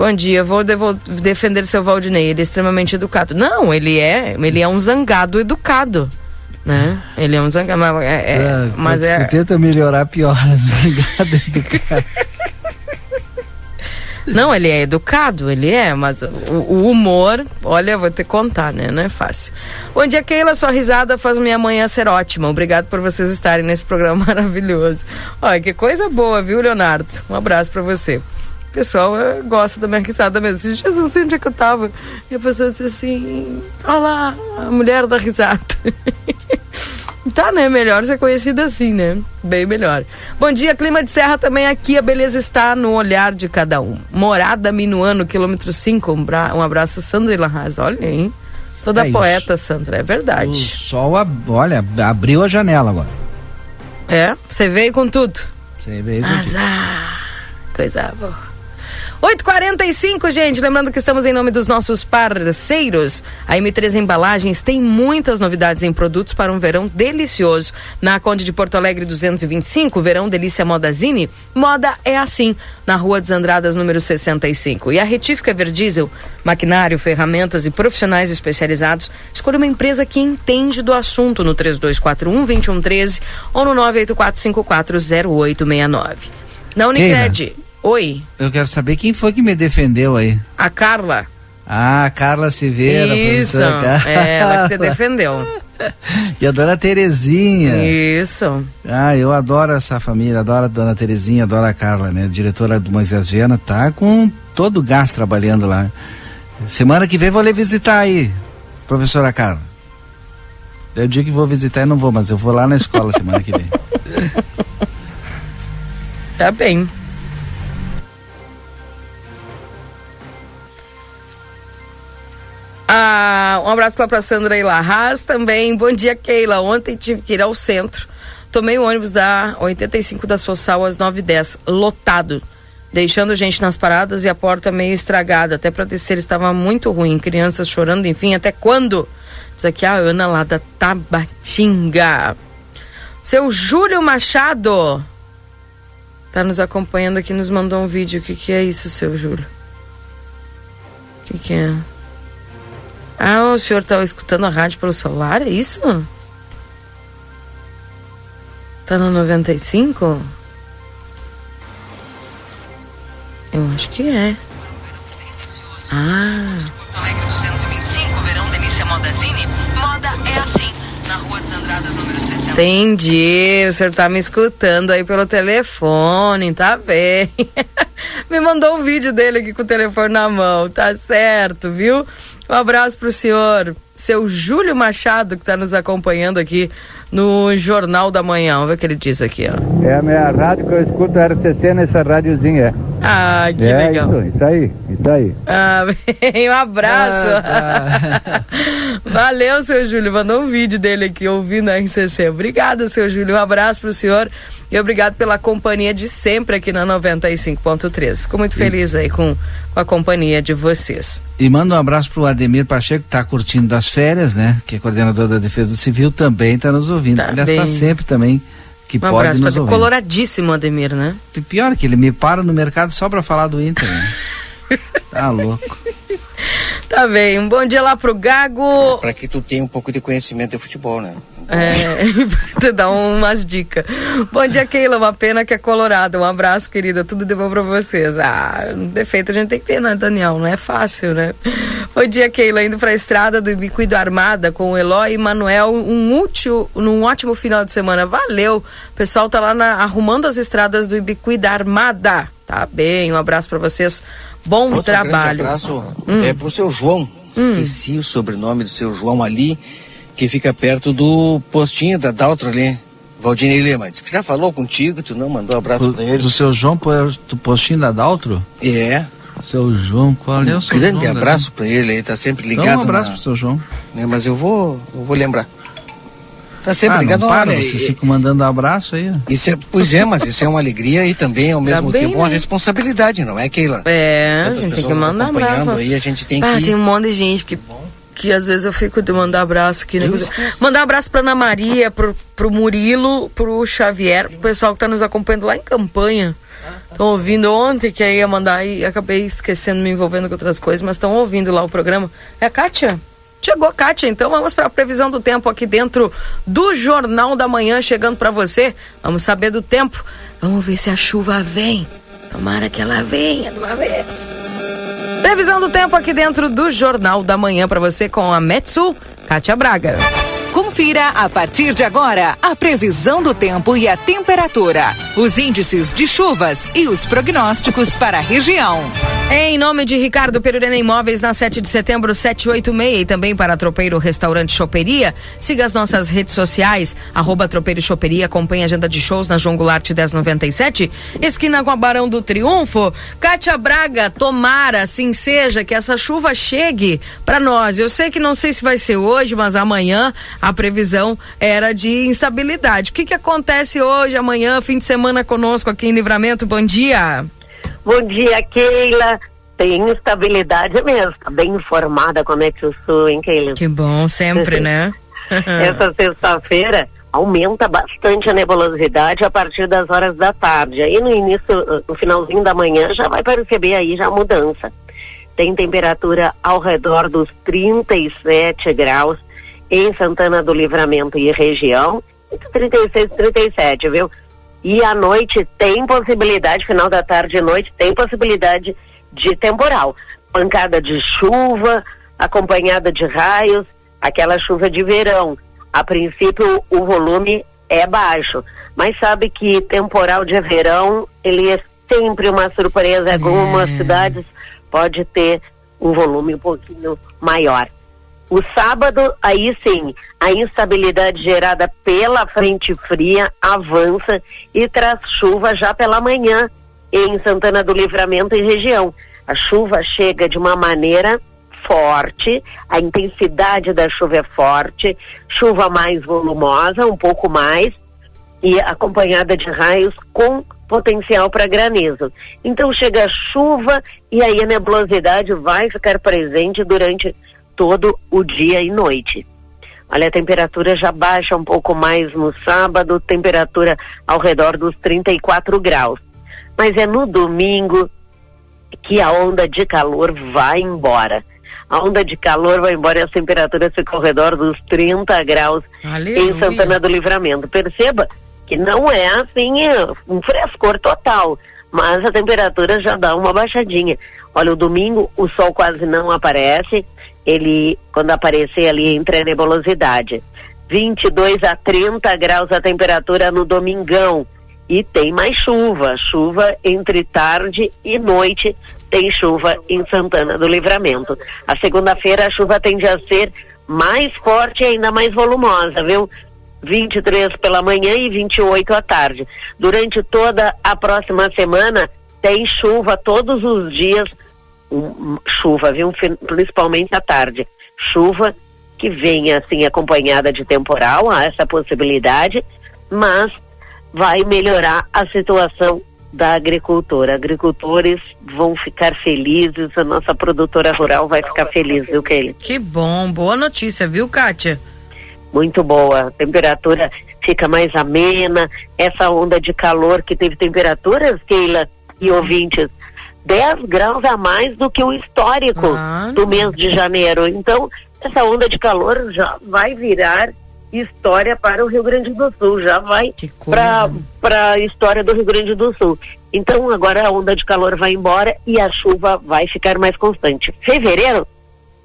Bom dia, vou defender seu Valdinei. Ele é extremamente educado. Não, ele é, ele é um zangado educado, né? Ele é um zangado, mas é, é- mas é, tenta melhorar, pior. Zangado, educado. Não, ele é educado, ele é, mas o, o humor, olha, vou te contar, né? Não é fácil. Bom dia, Keila, sua risada faz minha manhã ser ótima. Obrigado por vocês estarem nesse programa maravilhoso. Olha, que coisa boa, viu, Leonardo? Um abraço pra você. O pessoal eh, gosta da minha risada mesmo. Esses dias eu não sei onde é que eu tava. E a pessoa disse assim: Olha lá, a mulher da risada. Tá, né? Melhor ser conhecida assim, né? Bem melhor. Bom dia, clima de serra também aqui. A beleza está no olhar de cada um. Morada Minuano, quilômetro 5. Um, bra- um abraço, Sandra Ilarraz. Olha, hein? Toda É isso. poeta, Sandra. É O verdade. sol, ab- olha, abriu a janela agora. É? Você veio com tudo. Sim, bem Azar. Coisa boa. 8h45, gente. Lembrando que estamos em nome dos nossos parceiros. A M3 Embalagens tem muitas novidades em produtos para um verão delicioso. Na Conde de Porto Alegre 225, Verão Delícia Modazine, moda é assim. Na Rua dos Andradas, número 65. E a Retífica Verdiesel, maquinário, ferramentas e profissionais especializados. Escolha uma empresa que entende do assunto no 3241-2113 ou no 984540869. Na Unicred. Oi. Eu quero saber quem foi que me defendeu aí. A Carla. Ah, a Carla Silveira. Isso. É, ela que te defendeu. e a dona Terezinha. Isso. Ah, eu adoro essa família, adoro a dona Terezinha, adoro a Carla, né? Diretora do Moisés Viana, tá com todo o gás trabalhando lá. Semana que vem vou lhe visitar aí, professora Carla. Eu digo que vou visitar e não vou, mas eu vou lá na escola semana que vem. tá bem. Ah, um abraço lá pra Sandra e Larraz também. Bom dia, Keila. Ontem tive que ir ao centro. Tomei o ônibus da 85 da Sossal às 9h10, lotado. Deixando gente nas paradas e a porta meio estragada. Até para descer estava muito ruim. Crianças chorando, enfim, até quando? Diz aqui a Ana lá da Tabatinga. Seu Júlio Machado tá nos acompanhando aqui, nos mandou um vídeo. O que, que é isso, seu Júlio? O que, que é? Ah, o senhor estava escutando a rádio pelo celular, é isso? Tá no 95? Eu acho que é. Ah. Alegre 225, Verão Delícia Modazine. Moda é assim, na Rua dos Andradas, número 60. Entendi, o senhor tá me escutando aí pelo telefone, tá bem. me mandou um vídeo dele aqui com o telefone na mão, tá certo, viu? Um abraço para o senhor, seu Júlio Machado, que está nos acompanhando aqui no Jornal da Manhã. Vamos ver o que ele diz aqui, ó. É a minha rádio que eu escuto RCC nessa rádiozinha. Ah, que é legal. Isso, isso aí, isso aí. Ah, bem, um abraço. Ah, tá. Valeu, seu Júlio. Mandou um vídeo dele aqui ouvindo a RCC. Obrigada, seu Júlio. Um abraço pro senhor e obrigado pela companhia de sempre aqui na 95.3. Fico muito feliz aí com, com a companhia de vocês. E manda um abraço pro Ademir Pacheco, que tá curtindo das férias, né? Que é coordenador da Defesa Civil, também está nos ouvindo. Tá Aliás, está sempre também que um pode abraço nos ouvir. Coloradíssimo, Ademir, né? Pior que ele me para no mercado só para falar do Inter, né? tá louco. Tá bem, um bom dia lá pro Gago. Para que tu tenha um pouco de conhecimento de futebol, né? É, te dar umas dicas. Bom dia, Keila. Uma pena que é colorado. Um abraço, querida. Tudo de bom pra vocês. Ah, defeito a gente tem que ter, né, Daniel? Não é fácil, né? Bom dia, Keila. Indo pra estrada do Ibicuído Armada com o Eloy e Manuel. Um útil, num ótimo final de semana. Valeu. O pessoal tá lá na, arrumando as estradas do Ibicuído Armada. Tá bem. Um abraço pra vocês. Bom Outro trabalho. Um abraço hum. é pro seu João. Hum. Esqueci o sobrenome do seu João ali, que fica perto do postinho da Daltro ali. Valdinei Lima, disse que já falou contigo, tu não mandou um abraço para ele. Do seu João, do postinho da Daltro? É. Seu João, qual é o seu grande João, abraço para ele, ele tá sempre ligado. Então, um abraço na... pro seu João. É, mas eu vou, eu vou lembrar. Tá sempre ah, ligado. Não para, olha, você fica mandando abraço aí. Isso é, pois é, mas isso é uma alegria e também ao mesmo bem, tempo uma né? responsabilidade, não é, Keila? É, a Tantas gente tem que mandar abraço. Aí a gente tem Ah, que. tem um monte de gente que, que às vezes eu fico de mandar abraço aqui. Né? Mandar abraço pra Ana Maria, pro, pro Murilo, pro Xavier, pro pessoal que tá nos acompanhando lá em campanha. Estão ouvindo ontem que aí ia mandar e acabei esquecendo, me envolvendo com outras coisas, mas estão ouvindo lá o programa. É a Kátia? Chegou a Kátia, então vamos para a previsão do tempo aqui dentro do Jornal da Manhã, chegando para você. Vamos saber do tempo. Vamos ver se a chuva vem. Tomara que ela venha de uma vez. Previsão do tempo aqui dentro do Jornal da Manhã para você com a Metsu, Kátia Braga. Confira a partir de agora a previsão do tempo e a temperatura, os índices de chuvas e os prognósticos para a região. Em nome de Ricardo Perurena Imóveis, na 7 de setembro, 786, e também para Tropeiro Restaurante Choperia. Siga as nossas redes sociais, arroba Tropeiro Choperia, acompanhe a agenda de shows na João Goulart 1097, esquina com a Barão do Triunfo. Kátia Braga, tomara, assim seja, que essa chuva chegue para nós. Eu sei que não sei se vai ser hoje, mas amanhã a previsão era de instabilidade. O que que acontece hoje, amanhã, fim de semana conosco aqui em Livramento? Bom dia. Bom dia, Keila. Tem estabilidade mesmo, tá bem informada como é que eu sou, hein, Keila? Que bom, sempre, né? Essa sexta-feira aumenta bastante a nebulosidade a partir das horas da tarde. Aí no início, no finalzinho da manhã, já vai perceber aí já a mudança. Tem temperatura ao redor dos 37 graus em Santana do Livramento e região, entre 36 e 37, viu? E à noite tem possibilidade, final da tarde e noite, tem possibilidade de temporal. Pancada de chuva, acompanhada de raios, aquela chuva de verão. A princípio, o volume é baixo, mas sabe que temporal de verão, ele é sempre uma surpresa. Algumas é. cidades pode ter um volume um pouquinho maior. O sábado, aí sim, a instabilidade gerada pela frente fria avança e traz chuva já pela manhã em Santana do Livramento e região. A chuva chega de uma maneira forte, a intensidade da chuva é forte, chuva mais volumosa, um pouco mais, e acompanhada de raios com potencial para granizo. Então chega a chuva e aí a nebulosidade vai ficar presente durante todo o dia e noite. Olha, a temperatura já baixa um pouco mais no sábado, temperatura ao redor dos 34 graus. Mas é no domingo que a onda de calor vai embora. A onda de calor vai embora e as temperaturas ficam ao redor dos 30 graus Aleluia. em Santana do Livramento. Perceba que não é assim um frescor total, mas a temperatura já dá uma baixadinha. Olha, o domingo o sol quase não aparece, ele, quando aparecer ali, entra a nebulosidade. 22 a 30 graus a temperatura no domingão. E tem mais chuva, chuva entre tarde e noite, tem chuva em Santana do Livramento. A segunda-feira a chuva tende a ser mais forte e ainda mais volumosa, viu? 23 pela manhã e 28 à tarde. Durante toda a próxima semana tem chuva todos os dias um, chuva, viu? Principalmente à tarde. Chuva que venha assim acompanhada de temporal, há essa possibilidade, mas vai melhorar a situação da agricultora. Agricultores vão ficar felizes, a nossa produtora rural vai ficar feliz, viu, Keila? Que bom, boa notícia, viu, Kátia? Muito boa, a temperatura fica mais amena, essa onda de calor que teve temperaturas, Keila e ouvintes, 10 graus a mais do que o histórico ah, do mês de janeiro. Então, essa onda de calor já vai virar história para o Rio Grande do Sul, já vai para a história do Rio Grande do Sul. Então, agora a onda de calor vai embora e a chuva vai ficar mais constante. Fevereiro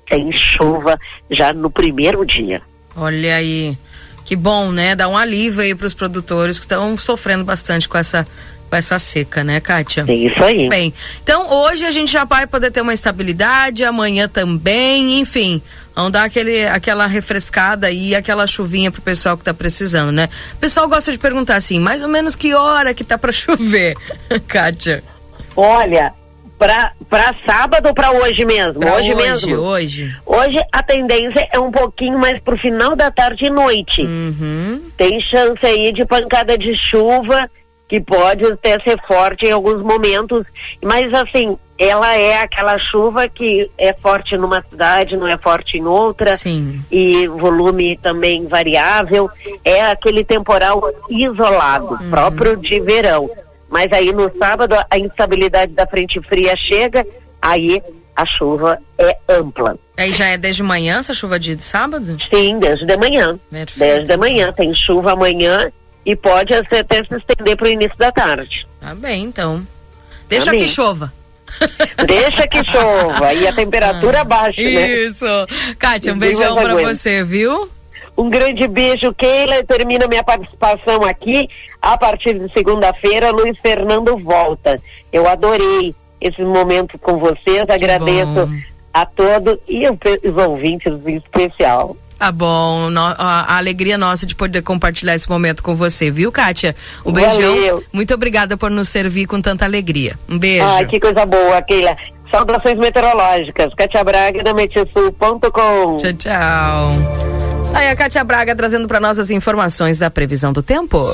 tem chuva já no primeiro dia. Olha aí. Que bom, né? Dá um alívio aí para os produtores que estão sofrendo bastante com essa com essa seca, né, Kátia? É isso aí. Bem, então hoje a gente já vai poder ter uma estabilidade, amanhã também, enfim. Vamos dar aquele, aquela refrescada e aquela chuvinha pro pessoal que tá precisando, né? O pessoal gosta de perguntar assim, mais ou menos que hora que tá para chover, Kátia? Olha, para sábado ou para hoje mesmo? Pra hoje, hoje mesmo. Hoje. Hoje a tendência é um pouquinho mais pro final da tarde e noite. Uhum. Tem chance aí de pancada de chuva que pode até ser forte em alguns momentos, mas assim, ela é aquela chuva que é forte numa cidade, não é forte em outra, Sim. e volume também variável, é aquele temporal isolado, uhum. próprio de verão. Mas aí no sábado a instabilidade da frente fria chega, aí a chuva é ampla. Aí já é desde manhã essa chuva de sábado? Sim, desde de manhã. Perfeito. Desde de manhã, tem chuva amanhã e pode até se estender para o início da tarde. Tá bem, então. Deixa que chova. Deixa que chova e a temperatura ah, baixa, né? Isso. Kátia, um beijão para você, viu? Um grande beijo, Keila. Termina minha participação aqui. A partir de segunda-feira, Luiz Fernando volta. Eu adorei esse momento com vocês. Agradeço a todos e os ouvintes em especial. Tá bom, no, a, a, alegria nossa de poder compartilhar esse momento com você, viu, Kátia? Um Valeu. beijão. Muito obrigada por nos servir com tanta alegria. Um beijo. Ai, que coisa boa, Keila. Saudações meteorológicas. Kátia Braga da Metiosul.com. Tchau, tchau. Aí a Kátia Braga trazendo para nós as informações da previsão do tempo.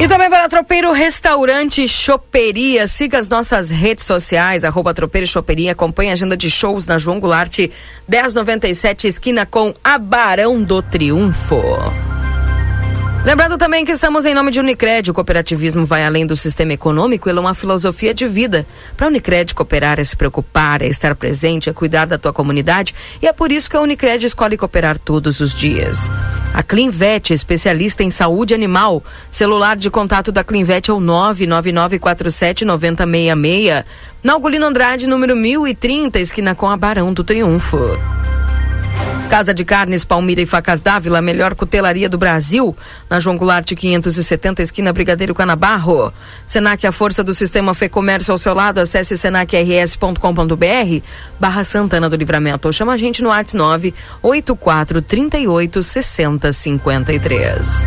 E também para Tropeiro Restaurante Choperia. Siga as nossas redes sociais, arroba Tropeiro Choperia. Acompanhe a agenda de shows na João Goulart 1097, esquina com a Barão do Triunfo. Lembrando também que estamos em nome de Unicred. O cooperativismo vai além do sistema econômico, ele é uma filosofia de vida. Para a Unicred, cooperar é se preocupar, é estar presente, é cuidar da tua comunidade. E é por isso que a Unicred escolhe cooperar todos os dias. A Clinvet, especialista em saúde animal. Celular de contato da Clinvet é o 999479066. Na Algolino Andrade, número 1030, esquina com a Barão do Triunfo. Casa de Carnes Palmira e Facas Dávila, a melhor cutelaria do Brasil. Na João Goulart 570, esquina Brigadeiro Canabarro. Senac, a força do sistema Fê Comércio ao seu lado. Acesse senacrs.com.br barra Santana do Livramento. Ou chama a gente no WhatsApp 984 38 60 53.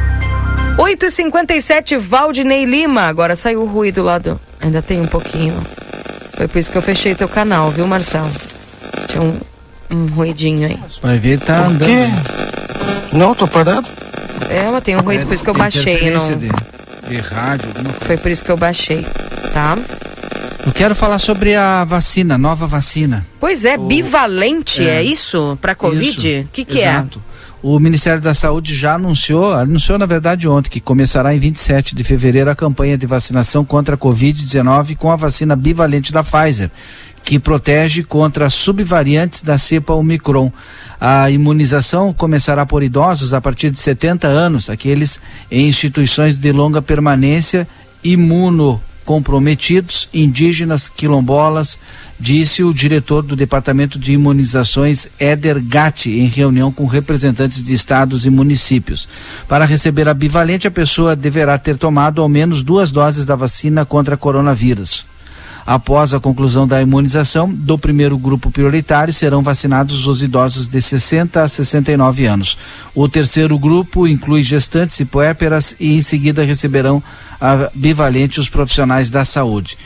8 e 57 Valdinei Lima. Agora saiu o ruído lá do. Ainda tem um pouquinho. Foi por isso que eu fechei teu canal, viu, Marcelo? Tinha um um ruidinho aí. Vai ver, tá Por andando. quê? Não, tô parado. É, mas tem um ruído, por isso que eu baixei. Não... De, de rádio, alguma coisa. Foi por isso que eu baixei, tá? Eu quero falar sobre a vacina, nova vacina. Pois é, bivalente, é, é. isso? Pra Covid? O que que Exato. O Ministério da Saúde já anunciou, anunciou na verdade ontem, que começará em 27 de fevereiro a campanha de vacinação contra a Covid-19 com a vacina bivalente da Pfizer, que protege contra subvariantes da cepa Omicron. A imunização começará por idosos a partir de 70 anos, aqueles em instituições de longa permanência, imunocomprometidos, indígenas, quilombolas, disse o diretor do Departamento de Imunizações, Éder Gatti, em reunião com representantes de estados e municípios. Para receber a bivalente, a pessoa deverá ter tomado ao menos duas doses da vacina contra coronavírus. Após a conclusão da imunização do primeiro grupo prioritário, serão vacinados os idosos de 60 a 69 anos. O terceiro grupo inclui gestantes e puérperas e em seguida receberão a bivalente os profissionais da saúde.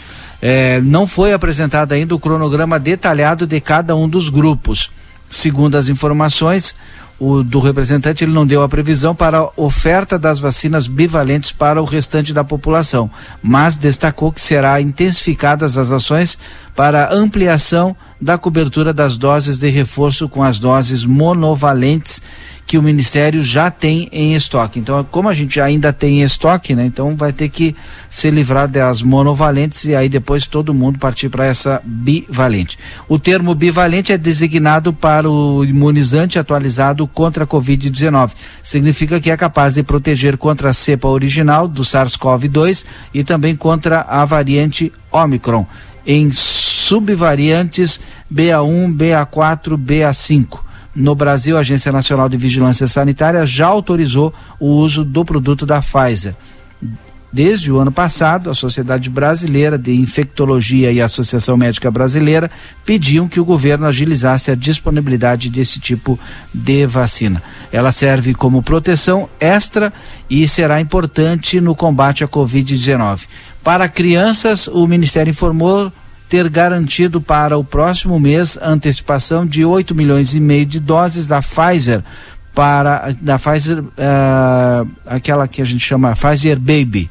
É, não foi apresentado ainda o cronograma detalhado de cada um dos grupos. Segundo as informações o, do representante, ele não deu a previsão para a oferta das vacinas bivalentes para o restante da população, mas destacou que será intensificadas as ações para ampliação da cobertura das doses de reforço com as doses monovalentes que o Ministério já tem em estoque. Então, como a gente ainda tem em estoque, né? Então vai ter que se livrar das monovalentes e aí depois todo mundo partir para essa bivalente. O termo bivalente é designado para o imunizante atualizado contra a Covid-19. Significa que é capaz de proteger contra a cepa original do SARS-CoV-2 e também contra a variante Omicron em subvariantes BA1, BA4, BA5. No Brasil, a Agência Nacional de Vigilância Sanitária já autorizou o uso do produto da Pfizer. Desde o ano passado, a Sociedade Brasileira de Infectologia e a Associação Médica Brasileira pediam que o governo agilizasse a disponibilidade desse tipo de vacina. Ela serve como proteção extra e será importante no combate à Covid-19. Para crianças, o Ministério informou ter garantido para o próximo mês antecipação de 8 milhões e meio de doses da Pfizer para da Pfizer uh, aquela que a gente chama Pfizer Baby.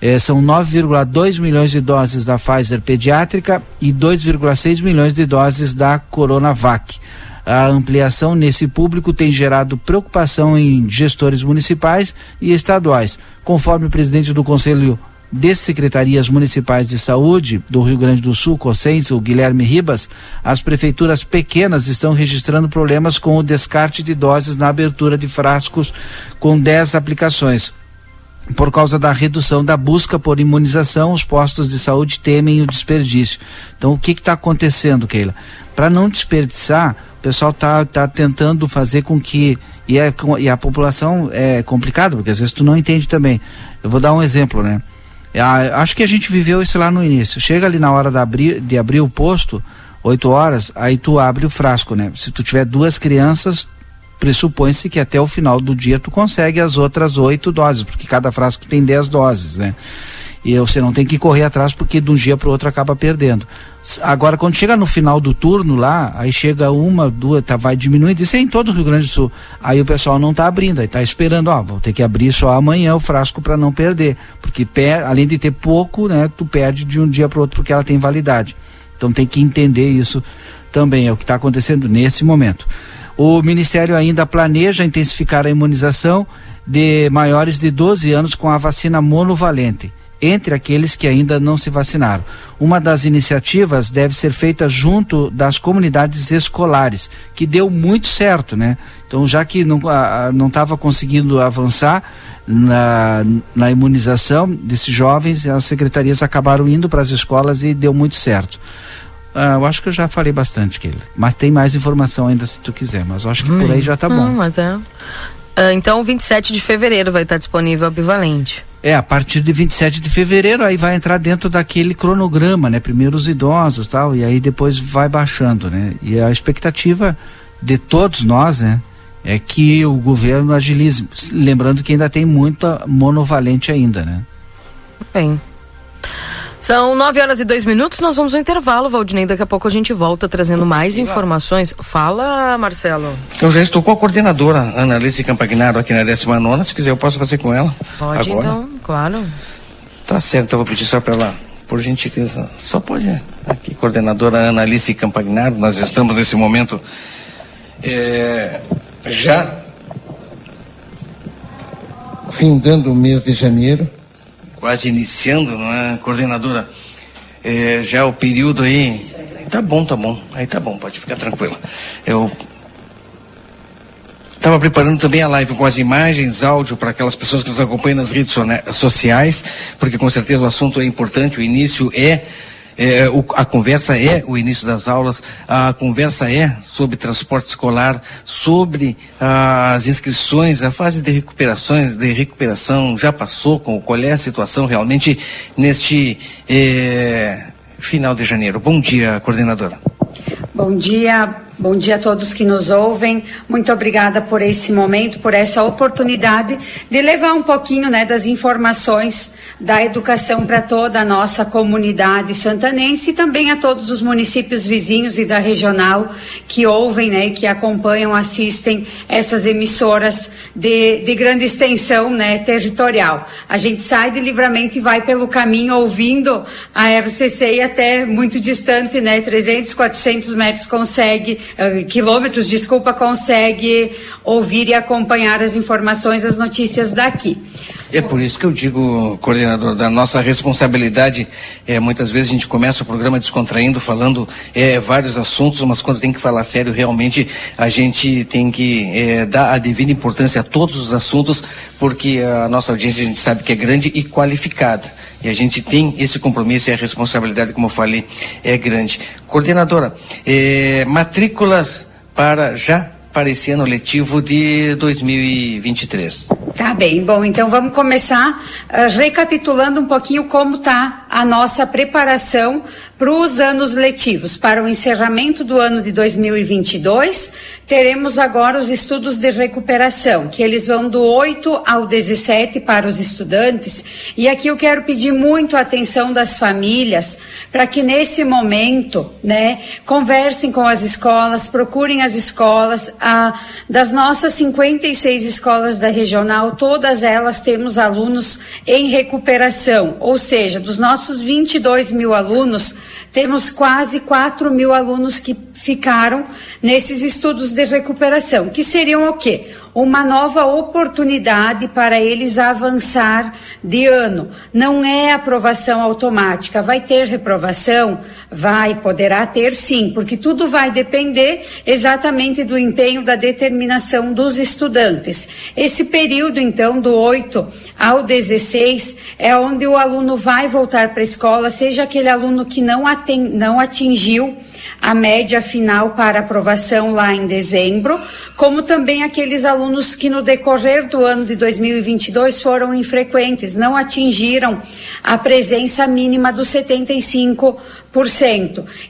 Eh, são 9,2 milhões de doses da Pfizer pediátrica e 2,6 milhões de doses da Coronavac. A ampliação nesse público tem gerado preocupação em gestores municipais e estaduais. Conforme o presidente do Conselho de secretarias municipais de saúde do Rio Grande do Sul, COSENS, o Guilherme Ribas, as prefeituras pequenas estão registrando problemas com o descarte de doses na abertura de frascos com 10 aplicações. Por causa da redução da busca por imunização, os postos de saúde temem o desperdício. Então, o que está acontecendo, Keila? Para não desperdiçar, o pessoal está tá tentando fazer com que. E, é, e a população é complicado, porque às vezes tu não entende também. Eu vou dar um exemplo, né? Ah, acho que a gente viveu isso lá no início. Chega ali na hora de abrir, de abrir o posto, 8 horas, aí tu abre o frasco, né? Se tu tiver duas crianças, pressupõe-se que até o final do dia tu consegue as outras oito doses, porque cada frasco tem 10 doses, né? E você não tem que correr atrás porque de um dia para o outro acaba perdendo. Agora, quando chega no final do turno lá, aí chega uma, duas, tá, vai diminuindo. Isso é em todo o Rio Grande do Sul. Aí o pessoal não está abrindo, aí está esperando, ó, vou ter que abrir só amanhã o frasco para não perder. Porque per, além de ter pouco, né, tu perde de um dia para o outro porque ela tem validade. Então tem que entender isso também, é o que está acontecendo nesse momento. O Ministério ainda planeja intensificar a imunização de maiores de 12 anos com a vacina monovalente entre aqueles que ainda não se vacinaram. Uma das iniciativas deve ser feita junto das comunidades escolares, que deu muito certo, né? Então, já que não estava conseguindo avançar na, na imunização desses jovens, as secretarias acabaram indo para as escolas e deu muito certo. Ah, eu acho que eu já falei bastante, Keila. Mas tem mais informação ainda se tu quiser. Mas eu acho que hum, por aí já está bom. Hum, mas é. Uh, então, 27 de fevereiro vai estar disponível o bivalente. É, a partir de 27 de fevereiro aí vai entrar dentro daquele cronograma, né? Primeiro os idosos tal, e aí depois vai baixando, né? E a expectativa de todos nós, né? É que o governo agilize. Lembrando que ainda tem muita monovalente ainda, né? Bem. São 9 horas e dois minutos, nós vamos ao intervalo, Valdinei. Daqui a pouco a gente volta trazendo mais informações. Fala, Marcelo. Eu já estou com a coordenadora, Ana Alice Campagnaro, aqui na 19. Se quiser, eu posso fazer com ela. Pode, agora. então, claro. Tá certo, então vou pedir só para ela, por gentileza. Só pode. Aqui, coordenadora Ana Alice Campagnaro, nós estamos nesse momento é, já findando o mês de janeiro quase iniciando, não é, coordenadora? É, já é o período aí. Tá bom, tá bom. Aí tá bom, pode ficar tranquila. Eu estava preparando também a live com as imagens, áudio para aquelas pessoas que nos acompanham nas redes sociais, porque com certeza o assunto é importante, o início é é, o, a conversa é o início das aulas, a conversa é sobre transporte escolar, sobre ah, as inscrições, a fase de recuperações, de recuperação já passou, com, qual é a situação realmente neste é, final de janeiro. Bom dia, coordenadora. Bom dia, Bom dia a todos que nos ouvem. Muito obrigada por esse momento, por essa oportunidade de levar um pouquinho né, das informações da educação para toda a nossa comunidade santanense e também a todos os municípios vizinhos e da regional que ouvem, né, que acompanham, assistem essas emissoras de, de grande extensão né, territorial. A gente sai de livramento e vai pelo caminho ouvindo a RCC e até muito distante, né, 300, 400 metros consegue quilômetros, desculpa, consegue ouvir e acompanhar as informações, as notícias daqui. É por isso que eu digo, coordenador, da nossa responsabilidade. É, muitas vezes a gente começa o programa descontraindo, falando é, vários assuntos, mas quando tem que falar sério, realmente a gente tem que é, dar a devida importância a todos os assuntos, porque a nossa audiência a gente sabe que é grande e qualificada. E a gente tem esse compromisso e a responsabilidade, como eu falei, é grande. Coordenadora, é, matrículas para já para esse ano letivo de 2023. Tá bem, bom, então vamos começar uh, recapitulando um pouquinho como está a nossa preparação para os anos letivos. Para o encerramento do ano de 2022, teremos agora os estudos de recuperação, que eles vão do 8 ao 17 para os estudantes. E aqui eu quero pedir muito a atenção das famílias para que nesse momento, né, conversem com as escolas, procurem as escolas, ah, das nossas 56 escolas da regional, todas elas temos alunos em recuperação, ou seja, dos nossos 22 mil alunos, temos quase 4 mil alunos que ficaram nesses estudos de recuperação, que seriam o quê? Uma nova oportunidade para eles avançar de ano. Não é aprovação automática. Vai ter reprovação? Vai, poderá ter sim, porque tudo vai depender exatamente do empenho, da determinação dos estudantes. Esse período, então, do 8 ao 16, é onde o aluno vai voltar para a escola, seja aquele aluno que não, não atingiu a média final para aprovação lá em dezembro, como também aqueles alunos que no decorrer do ano de 2022 foram infrequentes, não atingiram a presença mínima dos 75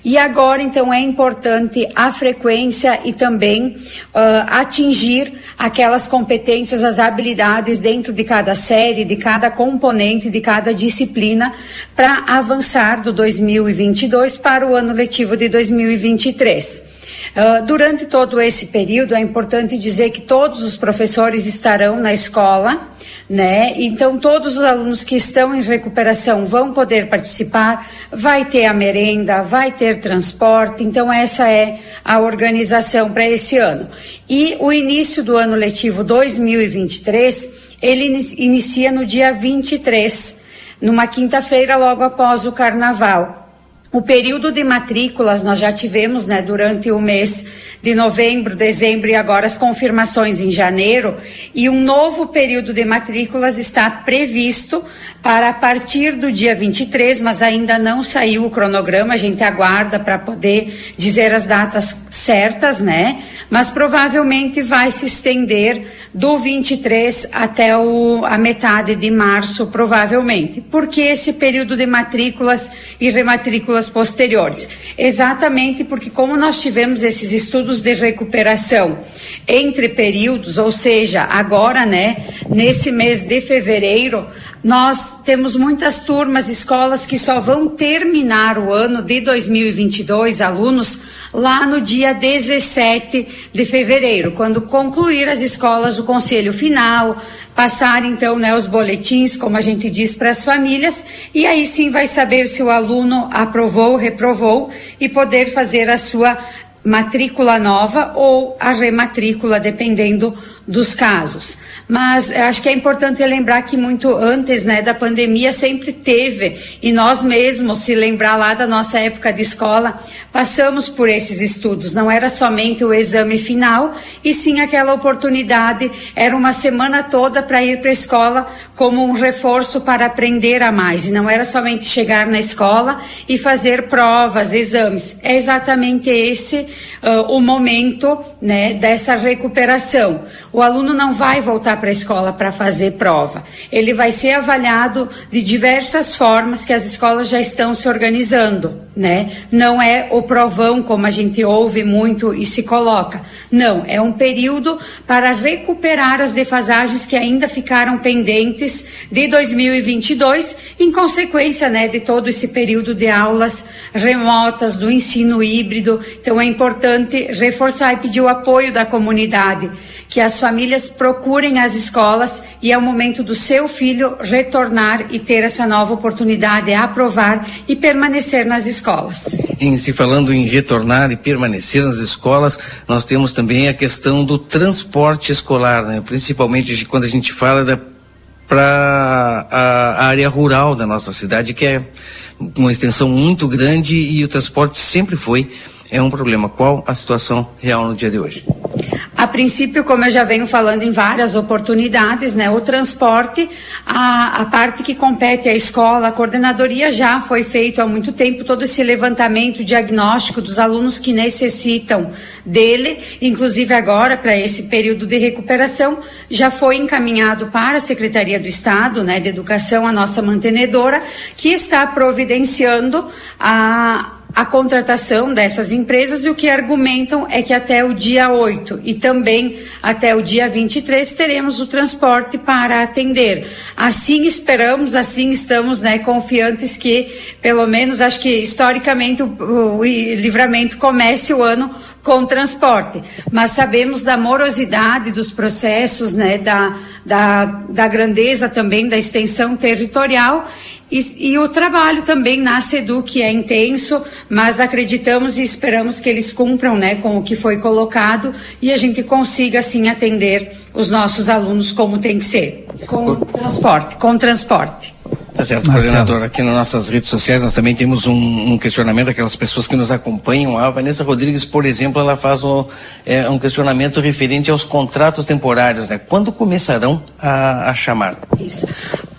e agora, então, é importante a frequência e também uh, atingir aquelas competências, as habilidades dentro de cada série, de cada componente, de cada disciplina, para avançar do 2022 para o ano letivo de 2023. Uh, durante todo esse período, é importante dizer que todos os professores estarão na escola, né? Então, todos os alunos que estão em recuperação vão poder participar, vai ter a merenda, vai ter transporte, então essa é a organização para esse ano. E o início do ano letivo 2023, ele inicia no dia 23, numa quinta-feira, logo após o carnaval. O período de matrículas nós já tivemos, né, durante o mês de novembro, dezembro e agora as confirmações em janeiro, e um novo período de matrículas está previsto para a partir do dia 23, mas ainda não saiu o cronograma, a gente aguarda para poder dizer as datas certas, né? Mas provavelmente vai se estender do 23 até o, a metade de março, provavelmente. Porque esse período de matrículas e rematrículas posteriores? Exatamente porque como nós tivemos esses estudos de recuperação entre períodos, ou seja, agora, né, nesse mês de fevereiro, nós temos muitas turmas, escolas que só vão terminar o ano de 2022, alunos, lá no dia 17 de fevereiro, quando concluir as escolas o conselho final, passar então né, os boletins, como a gente diz para as famílias, e aí sim vai saber se o aluno aprovou, reprovou e poder fazer a sua matrícula nova ou a rematrícula, dependendo dos casos. Mas acho que é importante lembrar que muito antes né, da pandemia sempre teve, e nós mesmos, se lembrar lá da nossa época de escola, passamos por esses estudos. Não era somente o exame final, e sim aquela oportunidade, era uma semana toda para ir para a escola como um reforço para aprender a mais. E não era somente chegar na escola e fazer provas, exames. É exatamente esse uh, o momento né, dessa recuperação. O aluno não vai voltar para a escola para fazer prova. Ele vai ser avaliado de diversas formas que as escolas já estão se organizando, né? Não é o provão como a gente ouve muito e se coloca. Não, é um período para recuperar as defasagens que ainda ficaram pendentes de 2022, em consequência, né, de todo esse período de aulas remotas do ensino híbrido. Então é importante reforçar e pedir o apoio da comunidade que as famílias procurem as escolas e é o momento do seu filho retornar e ter essa nova oportunidade, aprovar e permanecer nas escolas. Em se falando em retornar e permanecer nas escolas, nós temos também a questão do transporte escolar, né? principalmente quando a gente fala da para a área rural da nossa cidade, que é uma extensão muito grande e o transporte sempre foi é um problema. Qual a situação real no dia de hoje? A princípio, como eu já venho falando em várias oportunidades, né, o transporte, a, a parte que compete à escola, a coordenadoria já foi feito há muito tempo todo esse levantamento diagnóstico dos alunos que necessitam dele, inclusive agora para esse período de recuperação, já foi encaminhado para a Secretaria do Estado, né, de Educação, a nossa mantenedora, que está providenciando a a contratação dessas empresas e o que argumentam é que até o dia 8 e também até o dia 23 teremos o transporte para atender. Assim esperamos, assim estamos né, confiantes que, pelo menos, acho que historicamente o, o livramento comece o ano com transporte, mas sabemos da morosidade dos processos, né, da, da, da grandeza também da extensão territorial E, e, o trabalho também na SEDUC é intenso, mas acreditamos e esperamos que eles cumpram né, com o que foi colocado e a gente consiga assim atender os nossos alunos como tem que ser, com transporte, com transporte. Tá certo, Marcelo. coordenador. Aqui nas nossas redes sociais nós também temos um, um, questionamento daquelas pessoas que nos acompanham. A Vanessa Rodrigues, por exemplo, ela faz um, é, um questionamento referente aos contratos temporários. Né? Quando começarão a, a chamar? Isso.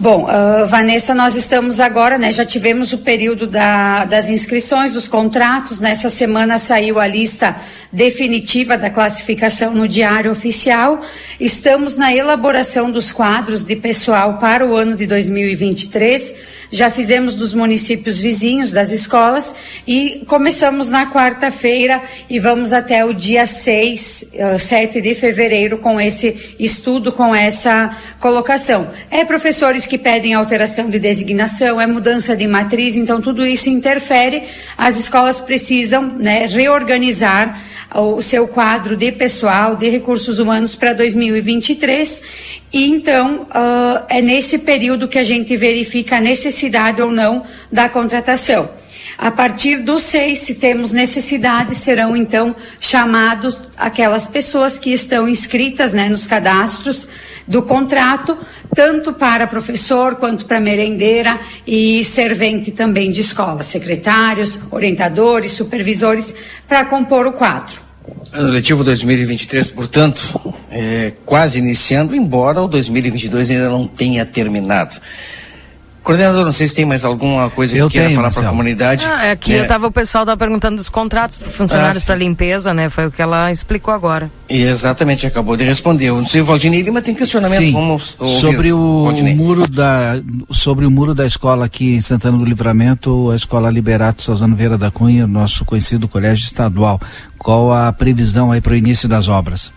Bom, uh, Vanessa, nós estamos agora, né? Já tivemos o período da, das inscrições dos contratos. Nessa semana saiu a lista definitiva da classificação no Diário Oficial. Estamos na elaboração dos quadros de pessoal para o ano de 2023 já fizemos dos municípios vizinhos, das escolas, e começamos na quarta-feira e vamos até o dia 6, uh, 7 de fevereiro com esse estudo, com essa colocação. É professores que pedem alteração de designação, é mudança de matriz, então tudo isso interfere. As escolas precisam né, reorganizar o seu quadro de pessoal, de recursos humanos para 2023 e então uh, é nesse período que a gente verifica a necessidade ou não da contratação. A partir do seis, se temos necessidade, serão então chamados aquelas pessoas que estão inscritas né, nos cadastros do contrato, tanto para professor quanto para merendeira e servente também de escola, secretários, orientadores, supervisores, para compor o quadro. Ano letivo 2023, portanto, é, quase iniciando, embora o 2022 ainda não tenha terminado. Coordenador, não sei se tem mais alguma coisa eu que queira falar para a comunidade. Ah, aqui é. eu tava, o pessoal estava perguntando dos contratos para funcionários ah, para limpeza, né? Foi o que ela explicou agora. Exatamente, acabou de responder. Eu não sei, o Valdinei Lima tem questionamento. Sim, Vamos ouvir. sobre o Valdinei. muro da sobre o muro da escola aqui em Santana do Livramento, a escola Liberato Suzano Vieira da Cunha, nosso conhecido colégio estadual. Qual a previsão aí para o início das obras?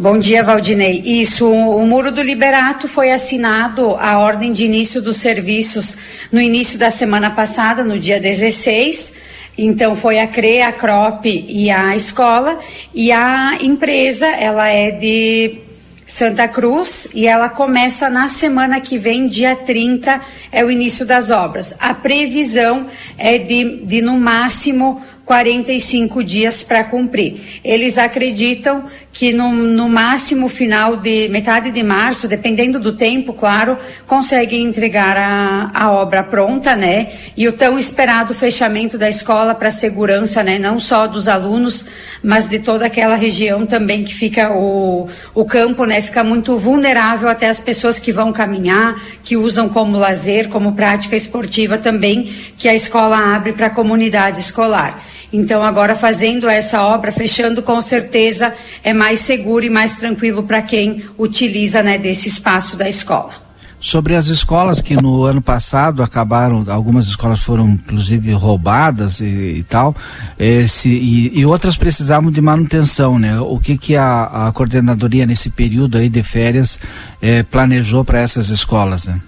Bom dia, Valdinei. Isso, o Muro do Liberato foi assinado a ordem de início dos serviços no início da semana passada, no dia 16. Então foi a CRE, a CROP e a escola e a empresa, ela é de Santa Cruz e ela começa na semana que vem, dia 30, é o início das obras. A previsão é de, de no máximo 45 dias para cumprir. Eles acreditam que no, no, máximo final de metade de março, dependendo do tempo, claro, conseguem entregar a, a obra pronta, né? E o tão esperado fechamento da escola para segurança, né? Não só dos alunos, mas de toda aquela região também que fica o, o campo, né? Fica muito vulnerável até as pessoas que vão caminhar, que usam como lazer, como prática esportiva também, que a escola abre para a comunidade escolar. Então, agora fazendo essa obra, fechando com certeza, é mais seguro e mais tranquilo para quem utiliza né, desse espaço da escola. Sobre as escolas que no ano passado acabaram, algumas escolas foram inclusive roubadas e, e tal, esse, e, e, outras precisavam de manutenção, né? O que que a, a coordenadoria nesse período aí de férias eh, planejou para essas escolas, né?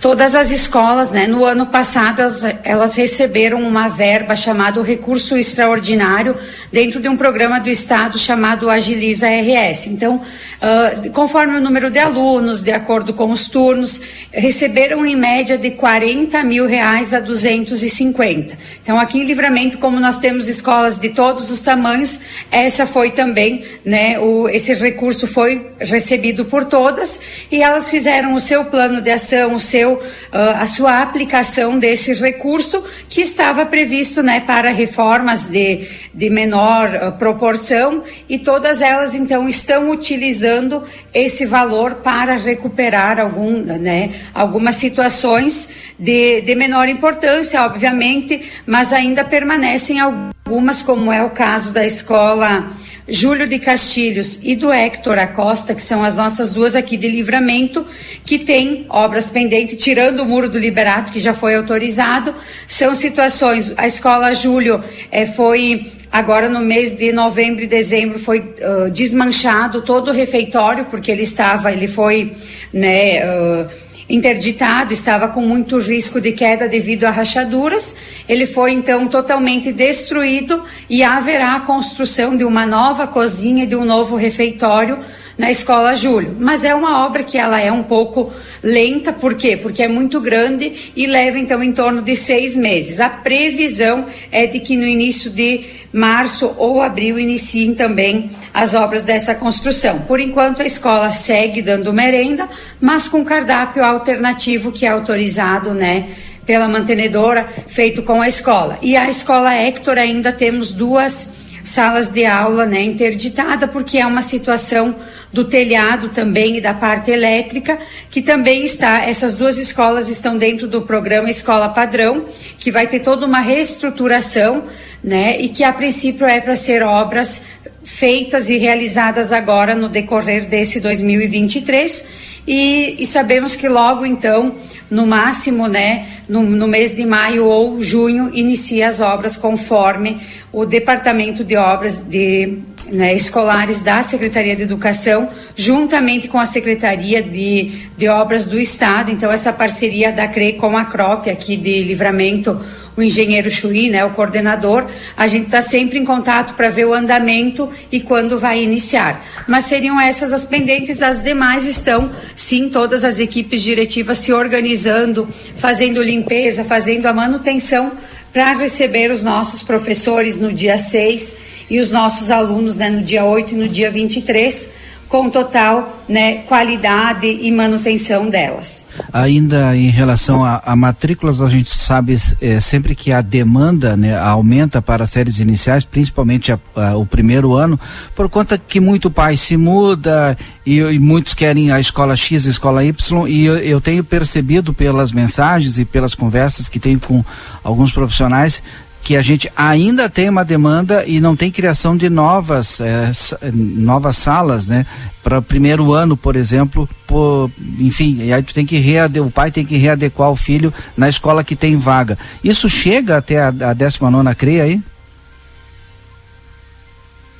Todas as escolas, né, no ano passado, elas, elas, receberam uma verba chamada recurso extraordinário dentro de um programa do Estado chamado Agiliza RS. Então, uh, conforme o número de alunos, de acordo com os turnos, receberam em média de 40 mil reais a 250. Então, aqui em Livramento, como nós temos escolas de todos os tamanhos, essa foi também, né, o, esse recurso foi recebido por todas e elas fizeram o seu plano de ação o seu, uh, a sua aplicação desse recurso que estava previsto né, para reformas de, de menor uh, proporção e todas elas então estão utilizando esse valor para recuperar algum, né, algumas situações de, de menor importância, obviamente, mas ainda permanecem algumas, como é o caso da escola Júlio de Castilhos e do Héctor Acosta, que são as nossas duas aqui de livramento, que tem obras pendentes, tirando o muro do Liberato, que já foi autorizado. São situações, a escola Júlio eh, foi Agora, no mês de novembro e dezembro, foi uh, desmanchado todo o refeitório, porque ele estava, ele foi, né, uh, interditado, estava com muito risco de queda devido a rachaduras. Ele foi então totalmente destruído e haverá a construção de uma nova cozinha e de um novo refeitório na Escola Júlio. Mas é uma obra que ela é um pouco lenta, por quê? Porque é muito grande e leva então em torno de seis meses. A previsão é de que no início de março ou abril iniciem também as obras dessa construção. Por enquanto a escola segue dando merenda, mas com cardápio alternativo que é autorizado, né? Pela mantenedora, feito com a escola. E a escola Hector ainda temos duas salas de aula né, interditada, porque é uma situação do telhado também e da parte elétrica, que também está, essas duas escolas estão dentro do programa Escola Padrão, que vai ter toda uma reestruturação, né, e que a princípio é para ser obras feitas e realizadas agora no decorrer desse 2023 e, e sabemos que logo então, no máximo, né, no, no, mês de maio ou junho, inicia as obras conforme o Departamento de Obras de né, Escolares da Secretaria de Educação, juntamente com a Secretaria de, de Obras do Estado. Então, essa parceria da CRE com a CROP aqui de Livramento o engenheiro Chuí, né, o coordenador, a gente está sempre em contato para ver o andamento e quando vai iniciar. Mas seriam essas as pendentes, as demais estão, sim, todas as equipes diretivas se organizando, fazendo limpeza, fazendo a manutenção para receber os nossos professores no dia 6 e os nossos alunos né, no dia 8 e no dia 23 com total né, qualidade e manutenção delas. Ainda em relação a, a matrículas, a gente sabe é, sempre que a demanda né, aumenta para séries iniciais, principalmente a, a, o primeiro ano, por conta que muito pai se muda e, e muitos querem a escola X, a escola Y, e eu, eu tenho percebido pelas mensagens e pelas conversas que tenho com alguns profissionais que a gente ainda tem uma demanda e não tem criação de novas é, novas salas, né? Para o primeiro ano, por exemplo, por, enfim, e aí tu tem que reade, o pai tem que readequar o filho na escola que tem vaga. Isso chega até a, a 19 CREA aí?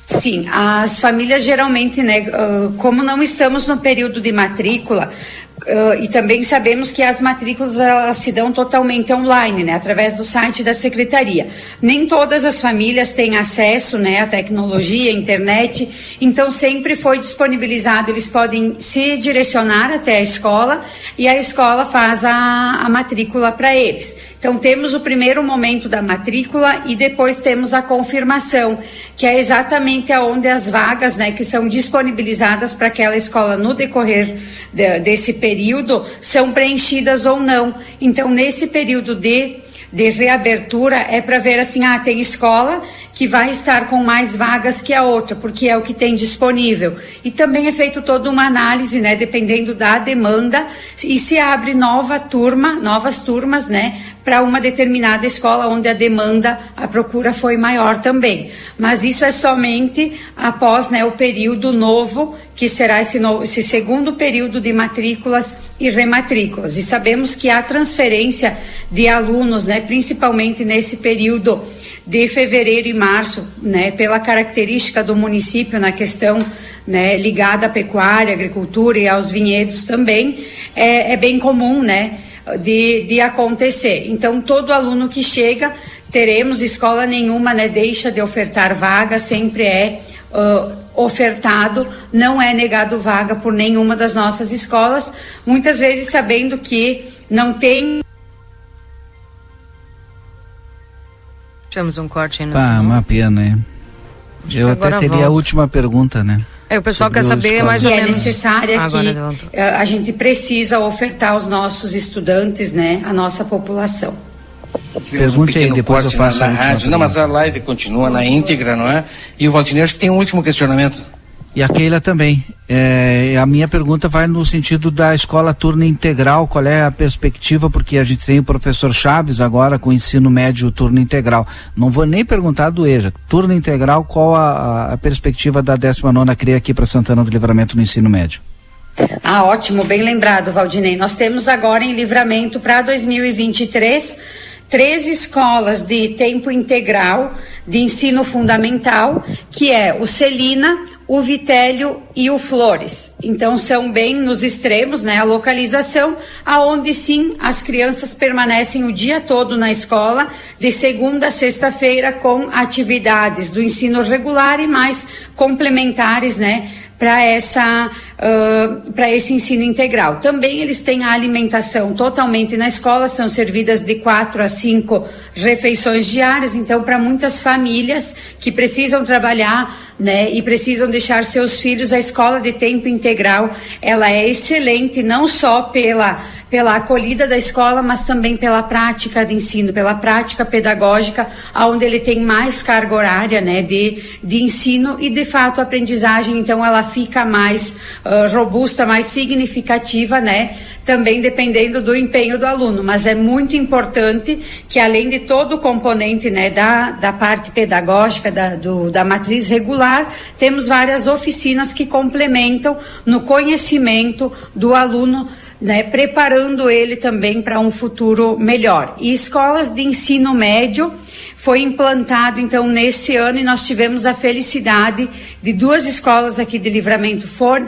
Sim, as famílias geralmente, né, como não estamos no período de matrícula, Uh, e também sabemos que as matrículas elas se dão totalmente online, né, através do site da secretaria. Nem todas as famílias têm acesso, né, à tecnologia, à internet. Então sempre foi disponibilizado. Eles podem se direcionar até a escola e a escola faz a, a matrícula para eles. Então, temos o primeiro momento da matrícula e depois temos a confirmação, que é exatamente aonde as vagas, né, que são disponibilizadas para aquela escola no decorrer de, desse período são preenchidas ou não. Então, nesse período de de reabertura é para ver assim, ah, tem escola que vai estar com mais vagas que a outra, porque é o que tem disponível. E também é feito toda uma análise, né, dependendo da demanda, e se abre nova turma, novas turmas, né, para uma determinada escola onde a demanda, a procura foi maior também. Mas isso é somente após né, o período novo, que será esse, novo, esse segundo período de matrículas e rematrículas. E sabemos que a transferência de alunos, né, principalmente nesse período de fevereiro e março, né, pela característica do município na questão né, ligada à pecuária, agricultura e aos vinhedos também, é, é bem comum, né? de, de acontecer. Então, todo aluno que chega, teremos escola nenhuma, né, deixa de ofertar vaga, sempre é uh, ofertado, não é negado vaga por nenhuma das nossas escolas, muitas vezes sabendo que não tem. Tivemos um corte aí no Ah, uma pena, hein? Eu até teria volta. a última pergunta, né? É, o pessoal quer saber mais ou é menos. é necessária que eh, a gente precisa ofertar aos nossos estudantes, né, a nossa população. Pergunte um aí, depois eu faço na, na rádio. Não, mas a live continua na íntegra, não é? E o Valdinei acho que tem um último questionamento. E a Keila também. É, a minha pergunta vai no sentido da escola turno integral. Qual é a perspectiva? Porque a gente tem o professor Chaves agora com ensino médio turno integral. Não vou nem perguntar do EJA. Turno integral, qual a, a perspectiva da 19 CREA aqui para Santana do Livramento no ensino médio? Ah, ótimo, bem lembrado, Valdinei. Nós temos agora em livramento para 2023 três escolas de tempo integral de ensino fundamental, que é o Celina, o Vitélio e o Flores. Então são bem nos extremos, né, a localização, aonde sim as crianças permanecem o dia todo na escola, de segunda a sexta-feira com atividades do ensino regular e mais complementares, né, para essa uh, para esse ensino integral. Também eles têm a alimentação totalmente na escola, são servidas de quatro a cinco refeições diárias. Então, para muitas famílias que precisam trabalhar né, e precisam deixar seus filhos, a escola de tempo integral, ela é excelente não só pela pela acolhida da escola, mas também pela prática de ensino, pela prática pedagógica, onde ele tem mais carga horária, né, de, de ensino e de fato a aprendizagem, então ela fica mais uh, robusta, mais significativa, né, também dependendo do empenho do aluno, mas é muito importante que além de todo o componente, né, da, da parte pedagógica, da, do, da matriz regular, temos várias oficinas que complementam no conhecimento do aluno né, preparando ele também para um futuro melhor. E escolas de ensino médio foi implantado então nesse ano e nós tivemos a felicidade de duas escolas aqui de Livramento for,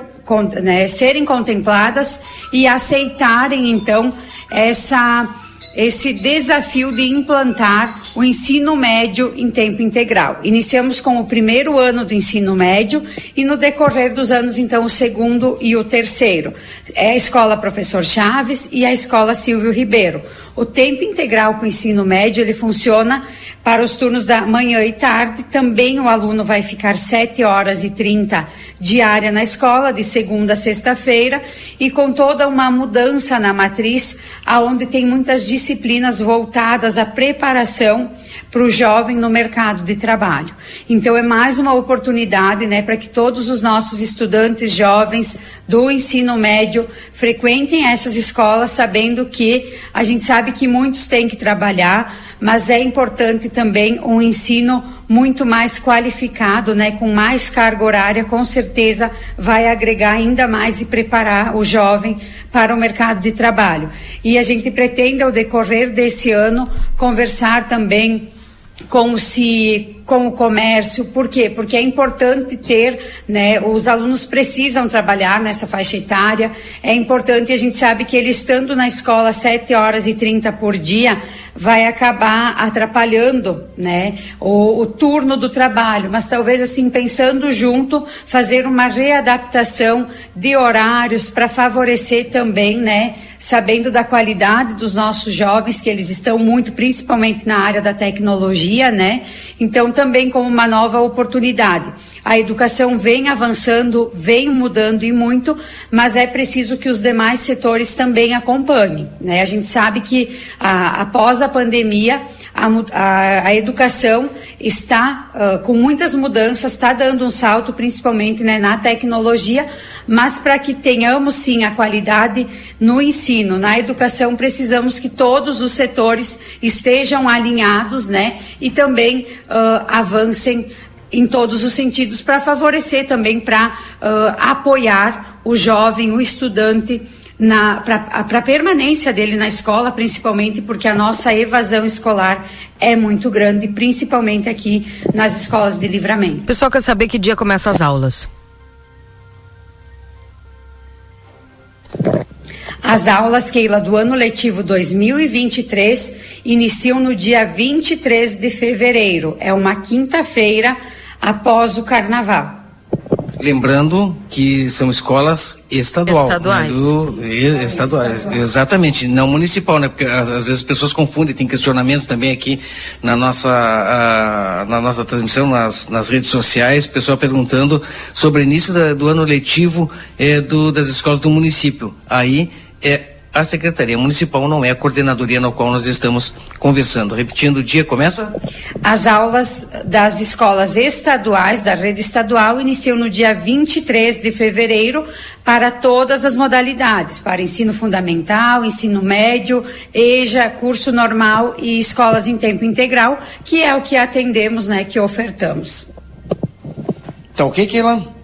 né, serem contempladas e aceitarem então essa esse desafio de implantar o ensino médio em tempo integral. Iniciamos com o primeiro ano do ensino médio e no decorrer dos anos, então, o segundo e o terceiro. É a escola Professor Chaves e a escola Silvio Ribeiro. O tempo integral com o ensino médio, ele funciona para os turnos da manhã e tarde. Também o aluno vai ficar 7 horas e 30 diária na escola, de segunda a sexta-feira, e com toda uma mudança na matriz, aonde tem muitas disciplinas voltadas à preparação para o jovem no mercado de trabalho. Então é mais uma oportunidade, né, para que todos os nossos estudantes jovens do ensino médio frequentem essas escolas, sabendo que a gente sabe que muitos têm que trabalhar, mas é importante também um ensino muito mais qualificado, né, com mais carga horária, com certeza vai agregar ainda mais e preparar o jovem para o mercado de trabalho. E a gente pretende, ao decorrer desse ano, conversar também com se com o comércio, por quê? Porque é importante ter, né, os alunos precisam trabalhar nessa faixa etária, é importante, a gente sabe que ele estando na escola 7 horas e 30 por dia, vai acabar atrapalhando, né, o, o turno do trabalho, mas talvez assim, pensando junto, fazer uma readaptação de horários para favorecer também, né, sabendo da qualidade dos nossos jovens, que eles estão muito, principalmente na área da tecnologia, né, então também como uma nova oportunidade. A educação vem avançando, vem mudando e muito, mas é preciso que os demais setores também acompanhem. Né? A gente sabe que a, após a pandemia, a, a, a, educação está uh, com muitas mudanças, está dando um salto, principalmente né, na tecnologia, mas para que tenhamos sim a qualidade no ensino, na educação, precisamos que todos os setores estejam alinhados, né, e também uh, avancem em todos os sentidos para favorecer também para uh, apoiar o jovem, o estudante para a permanência dele na escola, principalmente porque a nossa evasão escolar é muito grande, principalmente aqui nas escolas de livramento. O pessoal quer saber que dia começam as aulas. As aulas, Keila, do ano letivo 2023 iniciam no dia 23 de fevereiro. É uma quinta-feira após o carnaval. Lembrando que são escolas estadual, estaduais. Né, do, estaduais, exatamente, não municipal, né? Porque às, às, vezes as pessoas confundem, tem questionamento também aqui na nossa, a, na nossa transmissão, nas, nas redes sociais, pessoal perguntando sobre o início da, do ano letivo é, do, das escolas do município. Aí é a Secretaria Municipal não é a coordenadoria na qual nós estamos conversando. Repetindo, o dia começa? As aulas das escolas estaduais, da rede estadual, iniciam no dia 23 de fevereiro para todas as modalidades, para ensino fundamental, ensino médio, EJA, curso normal e escolas em tempo integral, que é o que atendemos, né, que ofertamos. Tá ok, Keila?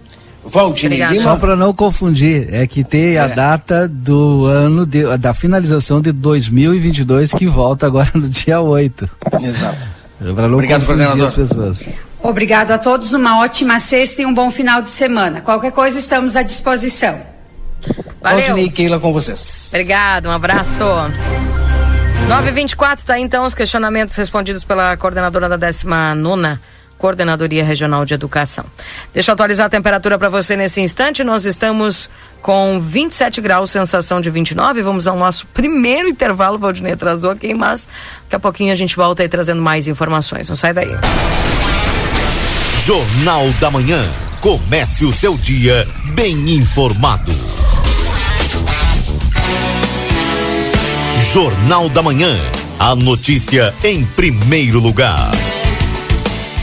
Valdinei Lima. Só para não confundir, é que tem é. a data do ano de, da finalização de 2022 que volta agora no dia 8. Exato. É para não Obrigado, confundir as pessoas. Obrigado a todos, uma ótima sexta e um bom final de semana. Qualquer coisa estamos à disposição. Valeu. Valdinei Keila com vocês. Obrigado, um abraço. 924 tá então os questionamentos respondidos pela coordenadora da 19 Coordenadoria Regional de Educação. Deixa eu atualizar a temperatura para você nesse instante. Nós estamos com 27 graus, sensação de 29. Vamos ao nosso primeiro intervalo. Valdinei atrasou aqui, mas daqui a pouquinho a gente volta aí trazendo mais informações. Não sai daí. Jornal da Manhã. Comece o seu dia bem informado. Jornal da Manhã. A notícia em primeiro lugar.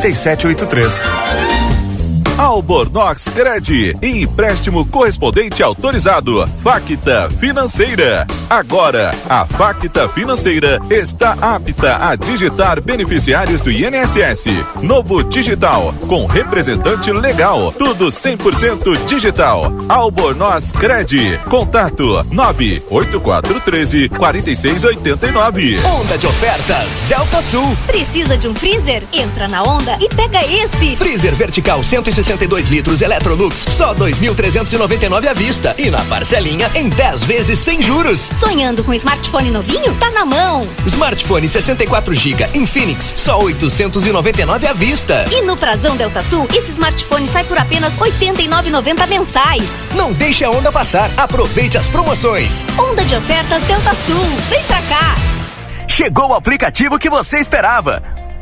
3783. Albornoz Cred, empréstimo correspondente autorizado. Facta Financeira. Agora, a Facta Financeira está apta a digitar beneficiários do INSS. Novo Digital, com representante legal. Tudo 100% digital. Albornoz Cred. Contato 98413 4689. Onda de ofertas Delta Sul. Precisa de um freezer? Entra na onda e pega esse. Freezer vertical 160 62 litros Electrolux, só 2.399 à vista. E na parcelinha em 10 vezes sem juros. Sonhando com smartphone novinho? Tá na mão. Smartphone 64 GB Infinix, só 899 à vista. E no Prazão Delta Sul, esse smartphone sai por apenas 89,90 mensais. Não deixe a onda passar. Aproveite as promoções. Onda de ofertas Delta Sul. Vem pra cá. Chegou o aplicativo que você esperava.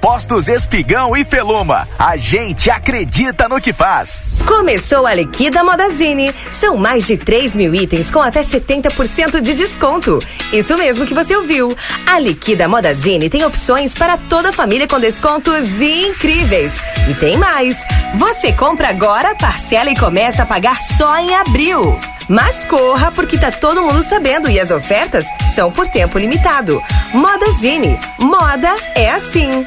Postos Espigão e Feluma. A gente acredita no que faz. Começou a Liquida Modazine. São mais de 3 mil itens com até 70% de desconto. Isso mesmo que você ouviu. A Liquida Modazine tem opções para toda a família com descontos incríveis. E tem mais. Você compra agora, parcela e começa a pagar só em abril. Mas corra porque tá todo mundo sabendo e as ofertas são por tempo limitado. Modazine. Moda é assim.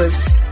todos.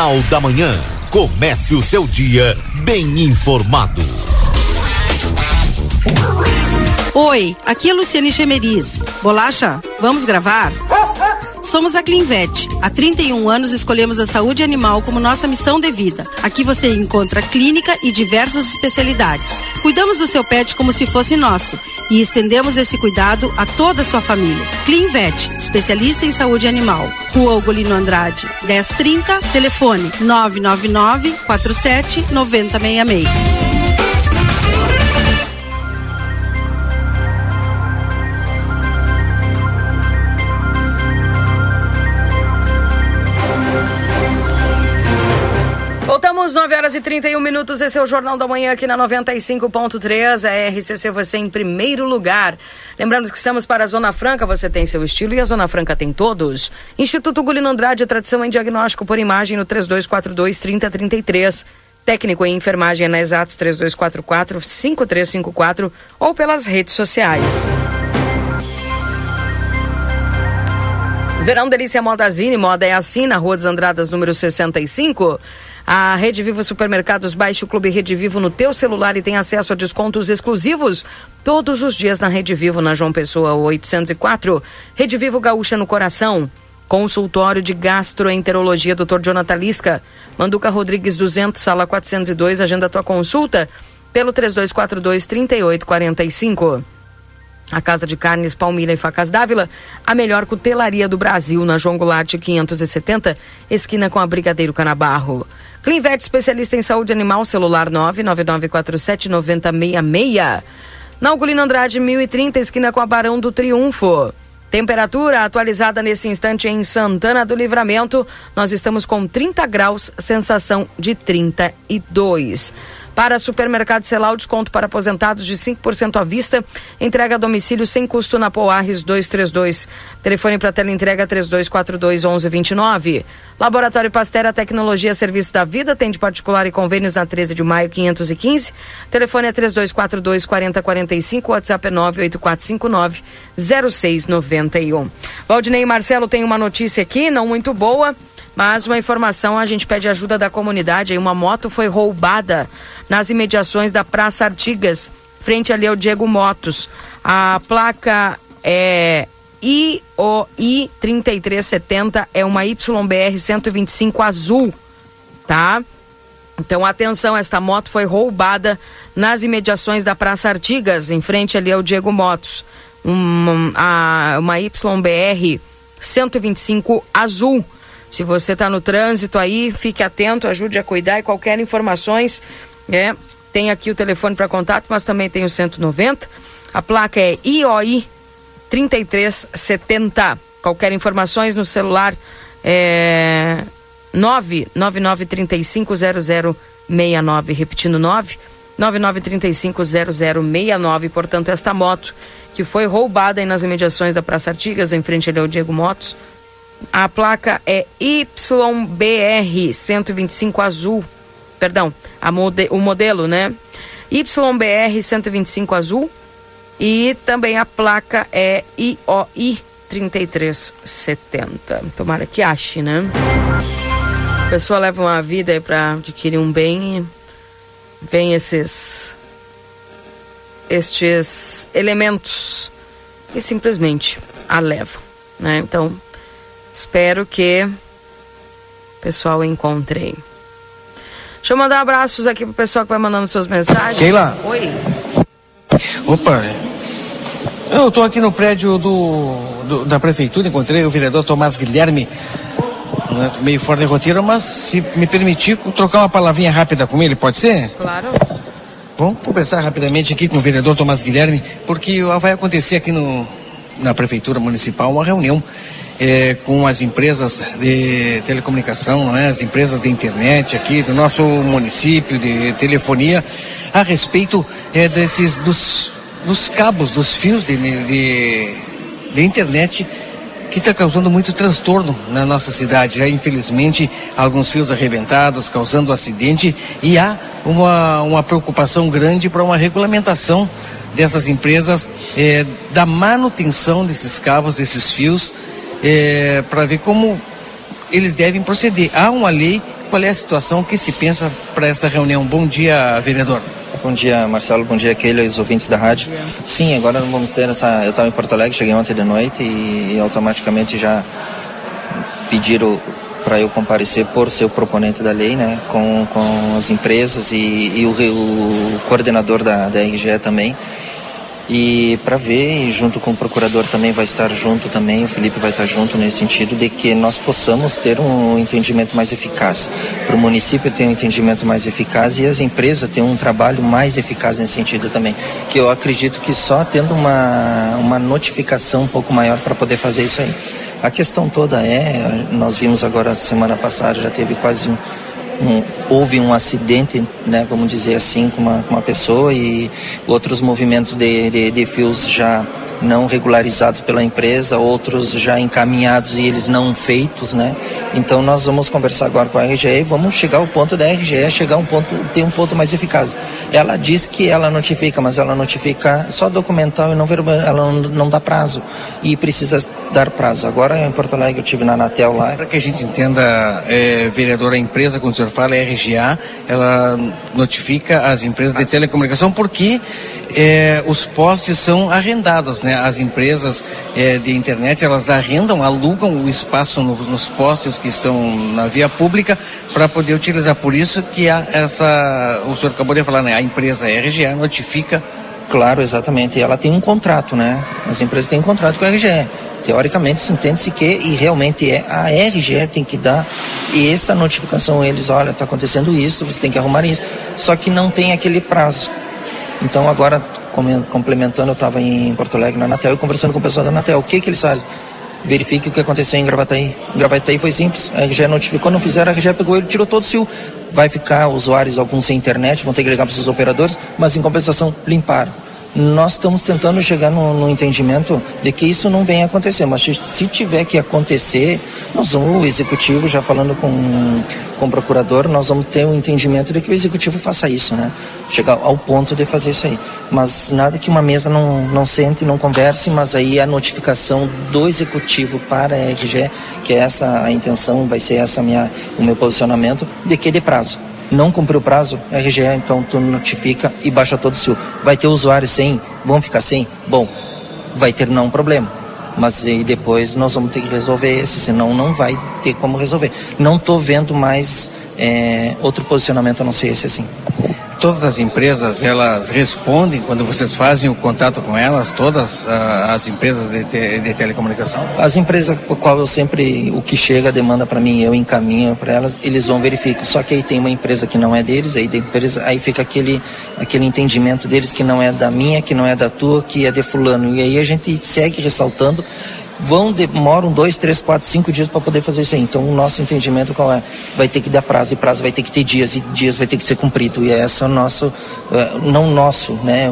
Jornal da Manhã. Comece o seu dia bem informado. Oi, aqui é Luciane Chemeris. Bolacha, vamos gravar? Somos a Clinvet. Há 31 anos escolhemos a saúde animal como nossa missão de vida. Aqui você encontra clínica e diversas especialidades. Cuidamos do seu pet como se fosse nosso e estendemos esse cuidado a toda a sua família. Clinvet, especialista em saúde animal. Rua Ugolino Andrade, 1030, telefone 999 47 9066. Voltamos 9 horas e 31 minutos. Esse é o Jornal da Manhã aqui na 95.3. A RCC você em primeiro lugar. Lembrando que estamos para a Zona Franca, você tem seu estilo e a Zona Franca tem todos. Instituto Gulino Andrade, tradição em diagnóstico por imagem no 3242 3033. Técnico em enfermagem é na Exatos 3244 5354 ou pelas redes sociais. Verão Delícia Modazine, moda é assim, na Rua dos Andradas, número 65. A Rede Vivo Supermercados baixe o Clube Rede Vivo no teu celular e tem acesso a descontos exclusivos todos os dias na Rede Vivo, na João Pessoa 804. Rede Vivo Gaúcha no Coração. Consultório de Gastroenterologia, Dr. Jonathan Lisca. Manduca Rodrigues 200, sala 402. Agenda tua consulta pelo 3242 3845. A Casa de Carnes Palmira e Facas Dávila, a melhor cutelaria do Brasil, na João Goulart 570, esquina com a Brigadeiro Canabarro. Clinvet, especialista em saúde animal, celular 999479066. Na Ugolino Andrade, 1030, esquina com a Barão do Triunfo. Temperatura atualizada nesse instante em Santana do Livramento. Nós estamos com 30 graus, sensação de 32. Para supermercado Celal, desconto para aposentados de 5% à vista. Entrega a domicílio sem custo na Poarres 232. Telefone para tela entrega 3242 1129. Laboratório Pastera Tecnologia Serviço da Vida. Tem de particular e convênios na 13 de maio 515. Telefone é 3242 4045. WhatsApp é 98459 0691. Valdinei e Marcelo tem uma notícia aqui, não muito boa. Mas uma informação, a gente pede ajuda da comunidade. Uma moto foi roubada nas imediações da Praça Artigas, frente ali ao Diego Motos. A placa é IOI 3370, é uma YBR 125 azul, tá? Então, atenção, esta moto foi roubada nas imediações da Praça Artigas, em frente ali ao Diego Motos. Uma YBR 125 azul. Se você está no trânsito aí, fique atento, ajude a cuidar e qualquer informações, é, tem aqui o telefone para contato, mas também tem o 190. A placa é IOI 3370. Qualquer informações no celular é 999350069, repetindo 9 99350069. Portanto, esta moto que foi roubada nas imediações da Praça Artigas, em frente ali ao Diego Motos, a placa é YBR 125 azul, perdão, mode, o modelo, né? YBR 125 azul e também a placa é IOI 3370. Tomara que ache, né? A pessoa leva uma vida aí para adquirir um bem e vem esses estes elementos e simplesmente a levam, né? Então, espero que o pessoal encontre. Deixa eu mandar abraços aqui pro pessoal que vai mandando suas mensagens. Keila. Oi. Opa, eu estou aqui no prédio do, do- da prefeitura, encontrei o vereador Tomás Guilherme, né, meio fora de roteiro, mas se me permitir trocar uma palavrinha rápida com ele, pode ser? Claro. Vamos conversar rapidamente aqui com o vereador Tomás Guilherme, porque vai acontecer aqui no, na Prefeitura Municipal uma reunião eh, com as empresas de telecomunicação, né, as empresas de internet aqui do nosso município de telefonia, a respeito eh, desses dos, dos cabos, dos fios de, de, de internet que está causando muito transtorno na nossa cidade. Já, infelizmente, alguns fios arrebentados, causando acidente, e há uma, uma preocupação grande para uma regulamentação dessas empresas, eh, da manutenção desses cabos, desses fios, para ver como eles devem proceder. Há uma lei, qual é a situação que se pensa para essa reunião? Bom dia, vereador. Bom dia, Marcelo. Bom dia, Keila e os ouvintes da rádio. Sim, agora vamos ter essa. Eu estava em Porto Alegre, cheguei ontem de noite e, e automaticamente já pediram para eu comparecer por ser o proponente da lei, né, com, com as empresas e, e o, o coordenador da, da RGE também. E para ver, e junto com o procurador também vai estar junto também, o Felipe vai estar junto nesse sentido de que nós possamos ter um entendimento mais eficaz. Para o município ter um entendimento mais eficaz e as empresas ter um trabalho mais eficaz nesse sentido também. Que eu acredito que só tendo uma, uma notificação um pouco maior para poder fazer isso aí. A questão toda é, nós vimos agora semana passada, já teve quase um, um- houve um acidente, né, vamos dizer assim, com uma, uma pessoa e outros movimentos de, de, de fios já não regularizados pela empresa, outros já encaminhados e eles não feitos, né? Então nós vamos conversar agora com a RGE e vamos chegar ao ponto da RGE chegar a um ponto, ter um ponto mais eficaz. Ela diz que ela notifica, mas ela notifica só documental e não verbal, ela não, não dá prazo e precisa dar prazo. Agora em Porto Alegre eu tive na Anatel lá. Para que a gente entenda, é, vereador, a empresa, quando o senhor fala é RGA, ela notifica as empresas de telecomunicação porque é, os postes são arrendados, né? As empresas é, de internet, elas arrendam, alugam o espaço no- nos postes que estão na via pública para poder utilizar. Por isso que há essa, o senhor acabou de falar, né? A empresa RGA notifica Claro, exatamente. Ela tem um contrato, né? As empresas têm um contrato com a RGE. Teoricamente, se entende-se que, e realmente é, a RGE tem que dar e essa notificação a eles, olha, está acontecendo isso, você tem que arrumar isso. Só que não tem aquele prazo. Então, agora, complementando, eu estava em Porto Alegre, na Anatel, e conversando com o pessoal da Anatel. O que que eles fazem? Verifique o que aconteceu em Gravataí. Em Gravataí foi simples. A RGE notificou, não fizeram, a RGE pegou ele, tirou todo o fio. Vai ficar usuários, alguns sem internet, vão ter que ligar para seus operadores, mas em compensação, limparam. Nós estamos tentando chegar no, no entendimento de que isso não venha acontecer, mas se, tiver que acontecer, nós vamos, o executivo, já falando com, com o procurador, nós vamos ter um entendimento de que o executivo faça isso, né? Chegar ao ponto de fazer isso aí. Mas nada que uma mesa não, não sente, não converse, mas aí a notificação do executivo para a RGE, que é essa a intenção, vai ser essa minha, o meu posicionamento, de que de prazo não cumpriu o prazo, RGE, então tu notifica e baixa todo o fio. Vai ter usuários sem, vão ficar sem? Bom, vai ter não um problema. Mas aí depois nós vamos ter que resolver esse, senão não vai ter como resolver. Não estou vendo mais é, outro posicionamento a não ser esse assim. Todas as empresas, elas respondem quando vocês fazem o contato com elas, todas ah, as empresas de, te- de telecomunicação? As empresas por qual eu sempre, o que chega, demanda para mim, eu encaminho para elas, eles vão verificar. Só que aí tem uma empresa que não é deles, aí, empresa, aí fica aquele, aquele entendimento deles que não é da minha, que não é da tua, que é de fulano. E aí a gente segue ressaltando. Vão, demoram dois, três, quatro, cinco dias para poder fazer isso aí. Então o nosso entendimento qual é? Vai ter que dar prazo, e prazo vai ter que ter dias, e dias vai ter que ser cumprido. E esse é o nosso, eh, não nosso, né?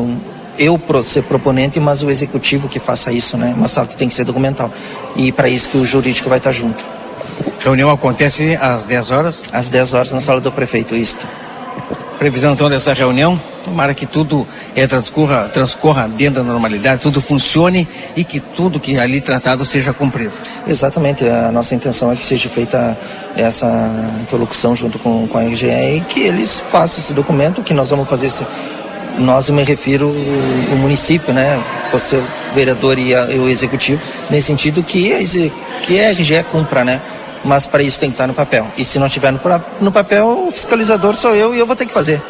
Eu ser proponente, mas o executivo que faça isso, né? Mas sabe que tem que ser documental. E para isso que o jurídico vai estar junto. Reunião acontece às 10 horas? Às 10 horas na sala do prefeito, isto. Previsão então dessa reunião. Tomara que tudo é, transcorra, transcorra dentro da normalidade, tudo funcione e que tudo que ali tratado seja cumprido. Exatamente, a nossa intenção é que seja feita essa interlocução junto com, com a RGE e que eles façam esse documento, que nós vamos fazer esse, nós me refiro o, município, né, por ser vereador e, a, e, o executivo, nesse sentido que que a RGE cumpra, né, mas para isso tem que estar no papel. E se não estiver no, no papel, o fiscalizador sou eu e eu vou ter que fazer.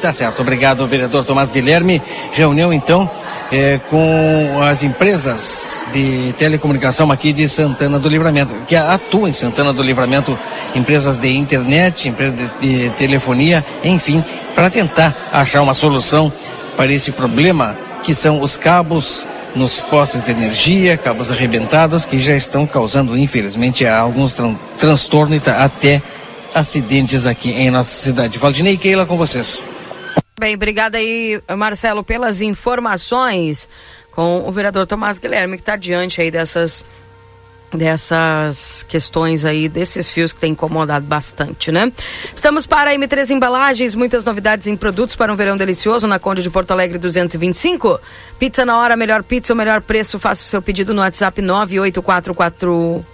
Tá certo, obrigado, vereador Tomás Guilherme. Reunião então é, com as empresas de telecomunicação aqui de Santana do Livramento, que atuam em Santana do Livramento, empresas de internet, empresas de, de telefonia, enfim, para tentar achar uma solução para esse problema que são os cabos nos postes de energia, cabos arrebentados que já estão causando, infelizmente, alguns tran transtornos e até acidentes aqui em nossa cidade. Valdinei Keila com vocês. Bem, obrigada aí, Marcelo, pelas informações com o vereador Tomás Guilherme, que está diante aí dessas dessas questões aí, desses fios que tem incomodado bastante, né? Estamos para a M3 Embalagens, muitas novidades em produtos para um verão delicioso na Conde de Porto Alegre 225. Pizza na hora, melhor pizza, o melhor preço. Faça o seu pedido no WhatsApp 98444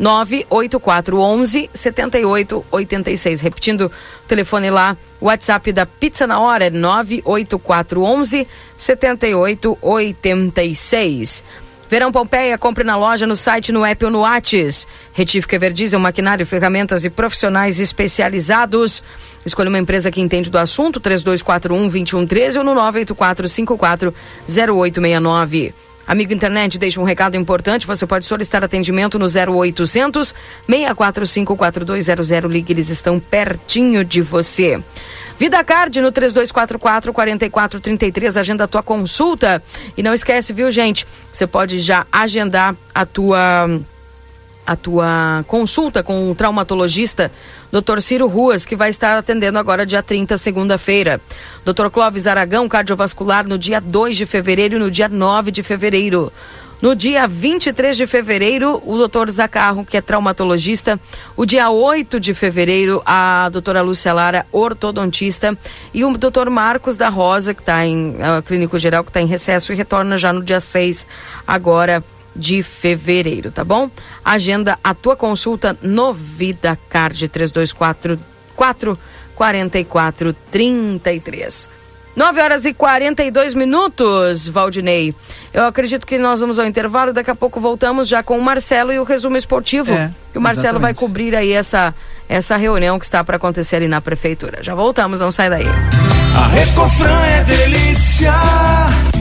98411 7886. Repetindo o telefone lá, o WhatsApp da Pizza na Hora é 98411 7886. Verão Pompeia, compre na loja, no site, no app ou no Whats. Retífica Everdiesel, maquinário, ferramentas e profissionais especializados. Escolha uma empresa que entende do assunto, 3241-2113 ou no 984-540869. Amigo internet, deixa um recado importante. Você pode solicitar atendimento no 0800 645 4200. Ligue, eles estão pertinho de você. Vida Card no 3244 4433, agenda a tua consulta. E não esquece, viu, gente? Você pode já agendar a tua a tua consulta com o traumatologista Dr. Ciro Ruas, que vai estar atendendo agora dia 30, segunda-feira. Dr. Clóvis Aragão, cardiovascular, no dia 2 de fevereiro e no dia 9 de fevereiro. No dia 23 de fevereiro, o doutor Zacarro, que é traumatologista. O dia 8 de fevereiro, a doutora Lúcia Lara, ortodontista. E o doutor Marcos da Rosa, que está em uh, clínico geral, que está em recesso e retorna já no dia 6, agora de fevereiro, tá bom? Agenda a tua consulta no Vida Card 3244 4433. 9 horas e 42 minutos, Valdinei. Eu acredito que nós vamos ao intervalo, daqui a pouco voltamos já com o Marcelo e o resumo esportivo. É, que o Marcelo exatamente. vai cobrir aí essa, essa reunião que está para acontecer ali na prefeitura. Já voltamos, não sai daí. A Recofran é delícia.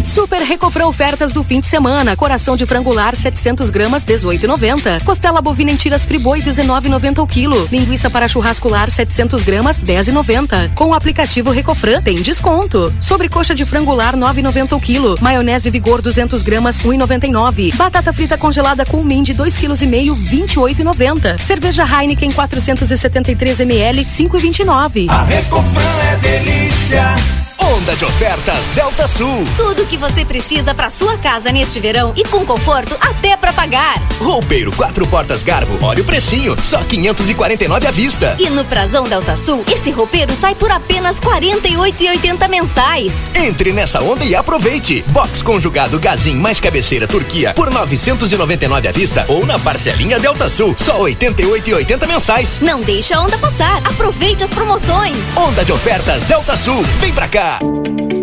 Super Recofran ofertas do fim de semana. Coração de frangular 700 gramas 18,90. Costela bovina em tiras friboi 19,90 o quilo. Linguiça para churrascular 700 gramas 10,90. Com o aplicativo Recofran tem desconto. Sobre coxa de frangular 9,90 o quilo. Maionese Vigor 200 gramas 1,99. Batata frita congelada com de 2 kg e meio 28,90. Cerveja Heineken 473 ml 5,29. A Recofran é delícia. Onda de ofertas Delta Sul. Tudo que você precisa para sua casa neste verão e com conforto até para pagar. Roupeiro quatro portas Garbo, olha o precinho, só 549 à vista. E no Prazão Delta Sul, esse roupeiro sai por apenas 48,80 mensais. Entre nessa onda e aproveite. Box conjugado Gazin mais cabeceira Turquia por 999 à vista ou na parcelinha Delta Sul, só 88,80 mensais. Não deixa a onda passar. Aproveite as promoções. Onda de ofertas Delta Sul. Vem pra cá. Música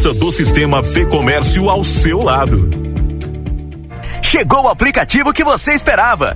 força do sistema Fê Comércio ao seu lado. Chegou o aplicativo que você esperava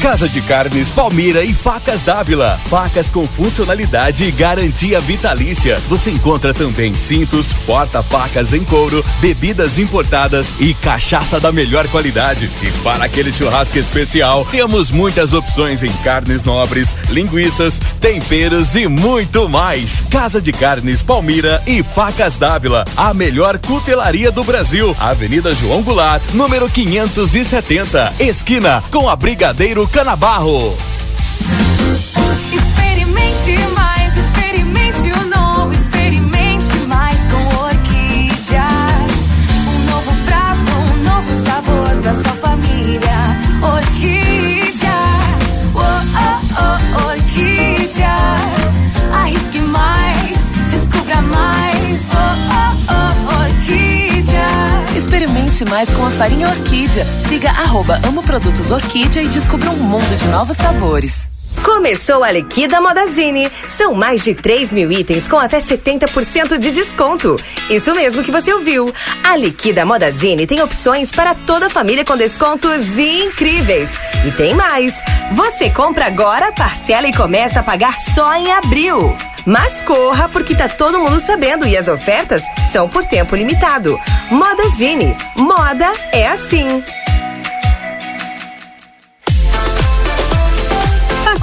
Casa de Carnes Palmira e Facas Dávila. Facas com funcionalidade e garantia vitalícia. Você encontra também cintos, porta-facas em couro, bebidas importadas e cachaça da melhor qualidade. E para aquele churrasco especial, temos muitas opções em carnes nobres, linguiças, temperos e muito mais. Casa de Carnes Palmira e Facas Dávila. A melhor cutelaria do Brasil. Avenida João Goulart, número 570. Esquina com a Brigadeiro Canabarro. Experimente mais, experimente o novo, experimente mais com Orquídea. Um novo prato, um novo sabor pra sua família. Orquídea, Mais com a farinha Orquídea. Siga arroba Amo Produtos Orquídea e descubra um mundo de novos sabores. Começou a Liquida Modazine. São mais de 3 mil itens com até 70% de desconto. Isso mesmo que você ouviu. A Liquida Modazine tem opções para toda a família com descontos incríveis. E tem mais. Você compra agora, parcela e começa a pagar só em abril. Mas corra, porque tá todo mundo sabendo e as ofertas são por tempo limitado. Modazine. Moda é assim.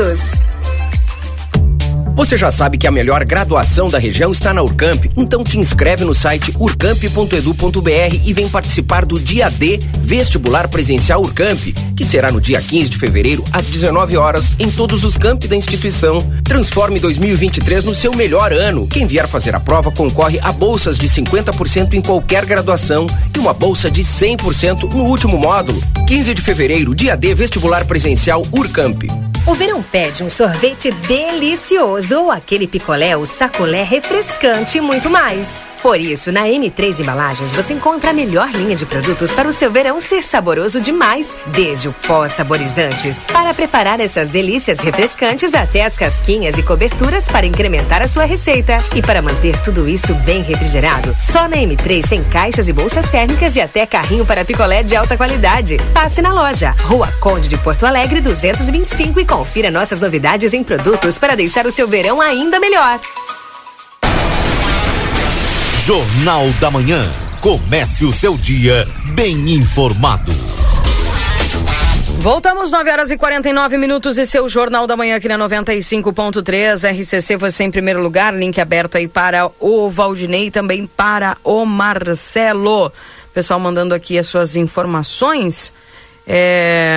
todos. Você já sabe que a melhor graduação da região está na Urcamp, então te inscreve no site urcamp.edu.br e vem participar do dia D Vestibular Presencial Urcamp, que será no dia 15 de fevereiro às 19 horas em todos os campi da instituição. Transforme 2023 no seu melhor ano. Quem vier fazer a prova concorre a bolsas de 50% em qualquer graduação e uma bolsa de 100% no último módulo. 15 de fevereiro, dia D Vestibular Presencial Urcamp. O verão pede um sorvete delicioso ou aquele picolé ou sacolé refrescante e muito mais. Por isso, na M3 Embalagens você encontra a melhor linha de produtos para o seu verão ser saboroso demais, desde o pó saborizantes para preparar essas delícias refrescantes até as casquinhas e coberturas para incrementar a sua receita. E para manter tudo isso bem refrigerado, só na M3 tem caixas e bolsas térmicas e até carrinho para picolé de alta qualidade. Passe na loja, Rua Conde de Porto Alegre 225 e confira nossas novidades em produtos para deixar o seu verão ainda melhor. Jornal da Manhã. Comece o seu dia bem informado. Voltamos 9 horas e 49 minutos e seu Jornal da Manhã aqui na 95.3. RCC você em primeiro lugar, link aberto aí para o Valdinei e também para o Marcelo. pessoal mandando aqui as suas informações. É...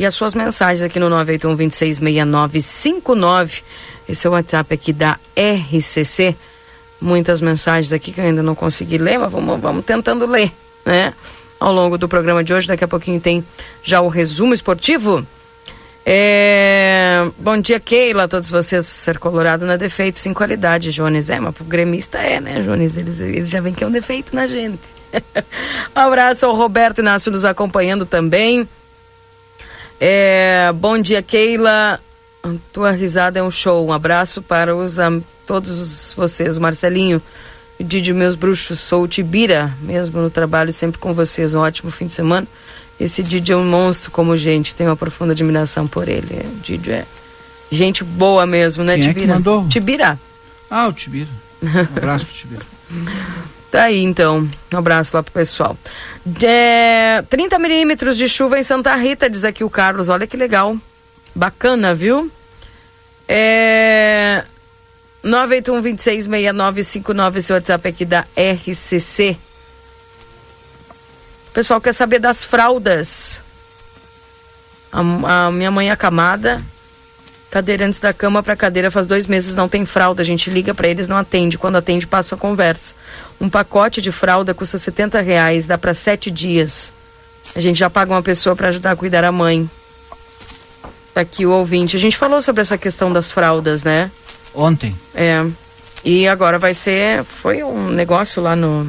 E as suas mensagens aqui no 981 266959. Esse é o WhatsApp aqui da RCC. Muitas mensagens aqui que eu ainda não consegui ler, mas vamos, vamos tentando ler, né? Ao longo do programa de hoje, daqui a pouquinho tem já o resumo esportivo. É... Bom dia, Keila, a todos vocês. Ser colorado não é defeito, sim qualidade, Jones. É, mas pro gremista é, né, Jones? Eles, eles já vem que é um defeito na gente. um abraço ao Roberto Inácio nos acompanhando também. É... Bom dia, Keila. Tua risada é um show. Um abraço para os, todos vocês, Marcelinho. Didi, meus bruxos, sou o Tibira, mesmo no trabalho, sempre com vocês. Um ótimo fim de semana. Esse Didi é um monstro como gente, tenho uma profunda admiração por ele. O Didi é gente boa mesmo, né, Quem é que Tibira? mandou? Tibira. Ah, o Tibira. Um abraço pro Tibira. Tá aí, então. Um abraço lá pro pessoal. É, 30 milímetros de chuva em Santa Rita, diz aqui o Carlos. Olha que legal. Bacana, viu? É... 981-266959, esse WhatsApp aqui da RCC. O pessoal quer saber das fraldas. A, a minha mãe acamada, cadeira antes da cama para cadeira faz dois meses não tem fralda. A gente liga para eles, não atende. Quando atende, passa a conversa. Um pacote de fralda custa 70 reais, dá para sete dias. A gente já paga uma pessoa para ajudar a cuidar a mãe. Tá aqui o ouvinte. A gente falou sobre essa questão das fraldas, né? Ontem. É. E agora vai ser. Foi um negócio lá no.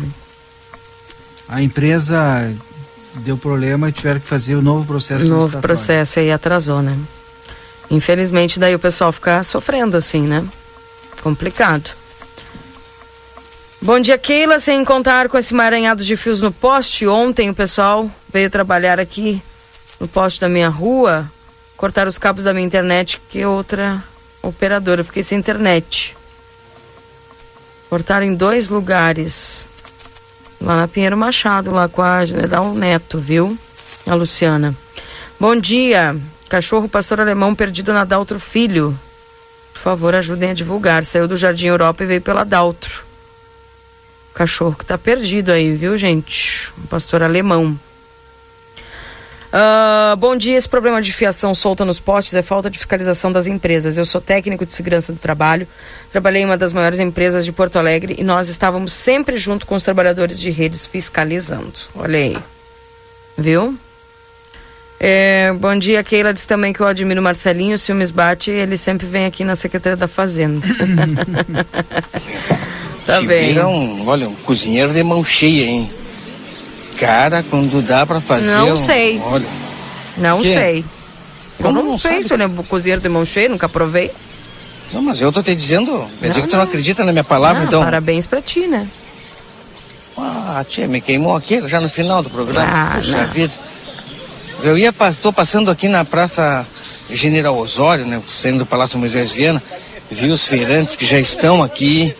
A empresa deu problema e tiveram que fazer o novo processo novo processo aí atrasou, né? Infelizmente, daí o pessoal fica sofrendo assim, né? Complicado. Bom dia, Keila. Sem contar com esse emaranhado de fios no poste, ontem o pessoal veio trabalhar aqui no poste da minha rua, cortar os cabos da minha internet, que outra operadora. Fiquei sem internet. Cortaram em dois lugares. Lá na Pinheiro Machado, lá com a General Neto, viu? A Luciana. Bom dia. Cachorro pastor alemão perdido na Daltro Filho. Por favor, ajudem a divulgar. Saiu do Jardim Europa e veio pela Daltro. Cachorro que tá perdido aí, viu, gente? Um pastor alemão. Ah, bom dia. Esse problema de fiação solta nos postes é falta de fiscalização das empresas. Eu sou técnico de segurança do trabalho, trabalhei em uma das maiores empresas de Porto Alegre e nós estávamos sempre junto com os trabalhadores de redes fiscalizando. Olha aí. Viu? É, bom dia, Keila disse também que eu admiro o Marcelinho, o ciúmes bate, ele sempre vem aqui na Secretaria da Fazenda. tá bem. Tibira é um, olha, um cozinheiro de mão cheia, hein? Cara, quando dá pra fazer. Não um- sei. Olha. Não Quê? sei. Eu não, não sei sabe? se ele é cozinheiro de mão cheia, nunca provei. Não, mas eu tô te dizendo. Quer dizer Não, que tu não não. acredita na minha palavra, Ah, então. Parabéns pra ti, né? Ah, tia, me queimou aqui já no final do programa. Ah, Puxa não. vida. Eu ia, tô passando aqui na Praça General Osório, né? Saindo do Palácio Moisés Viana. Vi os feirantes que já estão aqui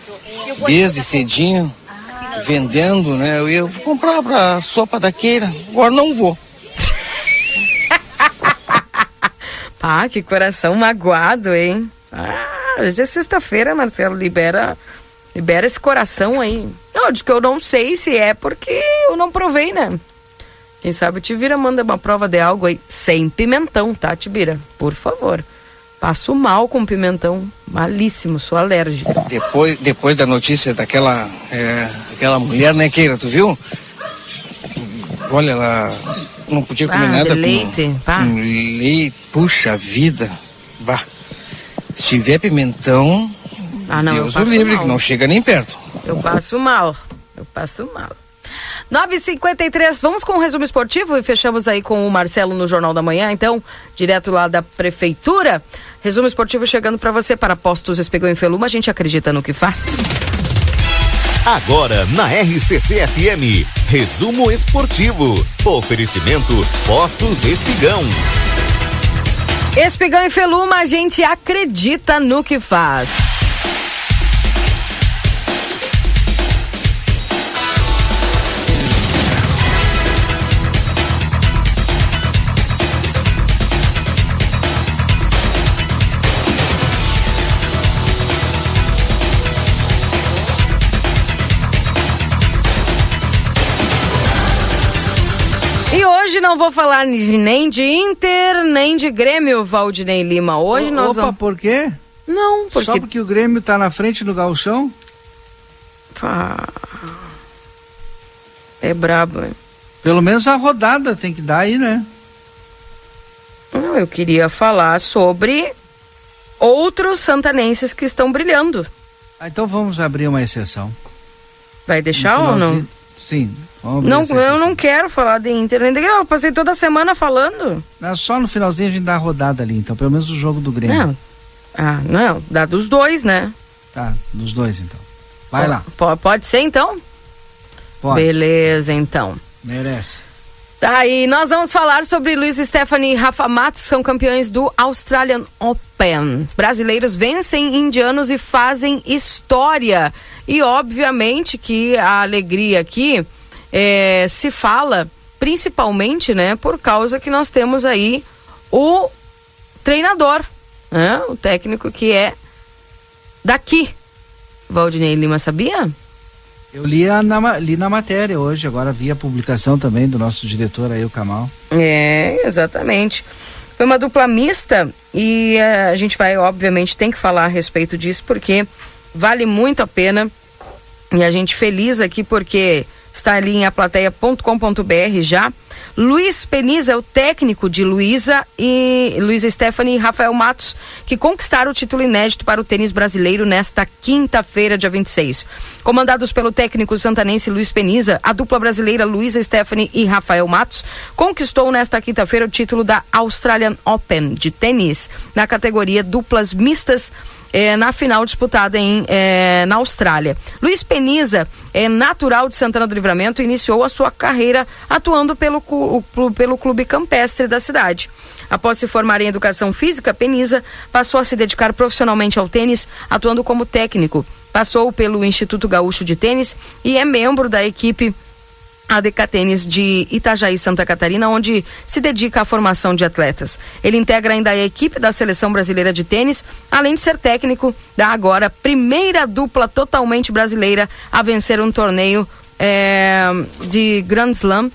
desde cedinho, vendendo, né? Eu ia comprar pra sopa da queira. Agora não vou. Ah, que coração magoado, hein? Ah, hoje é sexta-feira, Marcelo. Libera, libera esse coração aí. Não, diz que eu não sei se é porque eu não provei, né? Quem sabe o Tibira manda uma prova de algo aí sem pimentão, tá, Tibira? Por favor. Passo mal com pimentão. Malíssimo, sou alérgica. Depois, depois da notícia daquela é, aquela mulher, né, Keira, tu viu? Olha, ela não podia comer Ah, nada com- leite, pá. com leite. Puxa vida. Bah. Se tiver pimentão, Ah, não, eu Deus o livre, mal. que não chega nem perto. Eu passo mal. Eu passo mal. 9h53, vamos com o resumo esportivo e fechamos aí com o Marcelo no Jornal da Manhã, então, direto lá da Prefeitura. Resumo esportivo chegando para você para Postos Espigão em Feluma, a gente acredita no que faz. Agora na RCC FM, resumo esportivo. Oferecimento Postos Espigão. Espigão em Feluma, a gente acredita no que faz. Hoje não vou falar nem de Inter, nem de Grêmio, Valdinei Lima. Hoje O- nós Opa, vamos... por quê? Não, porque... Só porque o Grêmio tá na frente do gauchão? Pá. É brabo, hein? Pelo menos a rodada tem que dar aí, né? Não, eu queria falar sobre outros santanenses que estão brilhando. Ah, então vamos abrir uma exceção. Vai deixar ou não? Sim, Não, essa eu não quero falar de Inter. Eu passei toda semana falando. Não, só no finalzinho a gente dá a rodada ali, então, pelo menos o jogo do Grêmio. Não. Ah, não, dá dos dois, né? Tá, dos dois então. Vai lá, po- Pode ser então? pode. Beleza, então. Merece. Tá, e nós vamos falar sobre Luiz Stephanie e Rafa Matos, são campeões do Australian Open. Brasileiros vencem indianos e fazem história. E obviamente que a alegria aqui eh, se fala principalmente, né, por causa que nós temos aí o treinador, né, o técnico que é daqui. Valdinei Lima, sabia? Eu li, a, na, li na matéria hoje, agora vi a publicação também do nosso diretor aí, o Kamal. É, exatamente. Foi uma dupla mista e eh, a gente vai, obviamente, tem que falar a respeito disso porque vale muito a pena e a gente feliz aqui porque está ali em aplateia.com.br já. Luiz Peniza é o técnico de Luísa e Luísa Stephanie e Rafael Matos, que conquistaram o título inédito para o tênis brasileiro nesta quinta-feira, dia 26. Comandados pelo técnico santanense Luiz Peniza, a dupla brasileira Luísa Stephanie e Rafael Matos conquistou nesta quinta-feira o título da Australian Open de tênis na categoria duplas mistas eh, na final disputada em, eh, na Austrália. Luiz Peniza é natural de Santana do Livramento e iniciou a sua carreira atuando pelo, pelo clube campestre da cidade. Após se formar em educação física, Peniza passou a se dedicar profissionalmente ao tênis, atuando como técnico. Passou pelo Instituto Gaúcho de Tênis e é membro da equipe ADK Tênis de Itajaí, Santa Catarina, onde se dedica à formação de atletas. Ele integra ainda a equipe da Seleção Brasileira de Tênis, além de ser técnico da agora primeira dupla totalmente brasileira a vencer um torneio eh, de Grand Slam,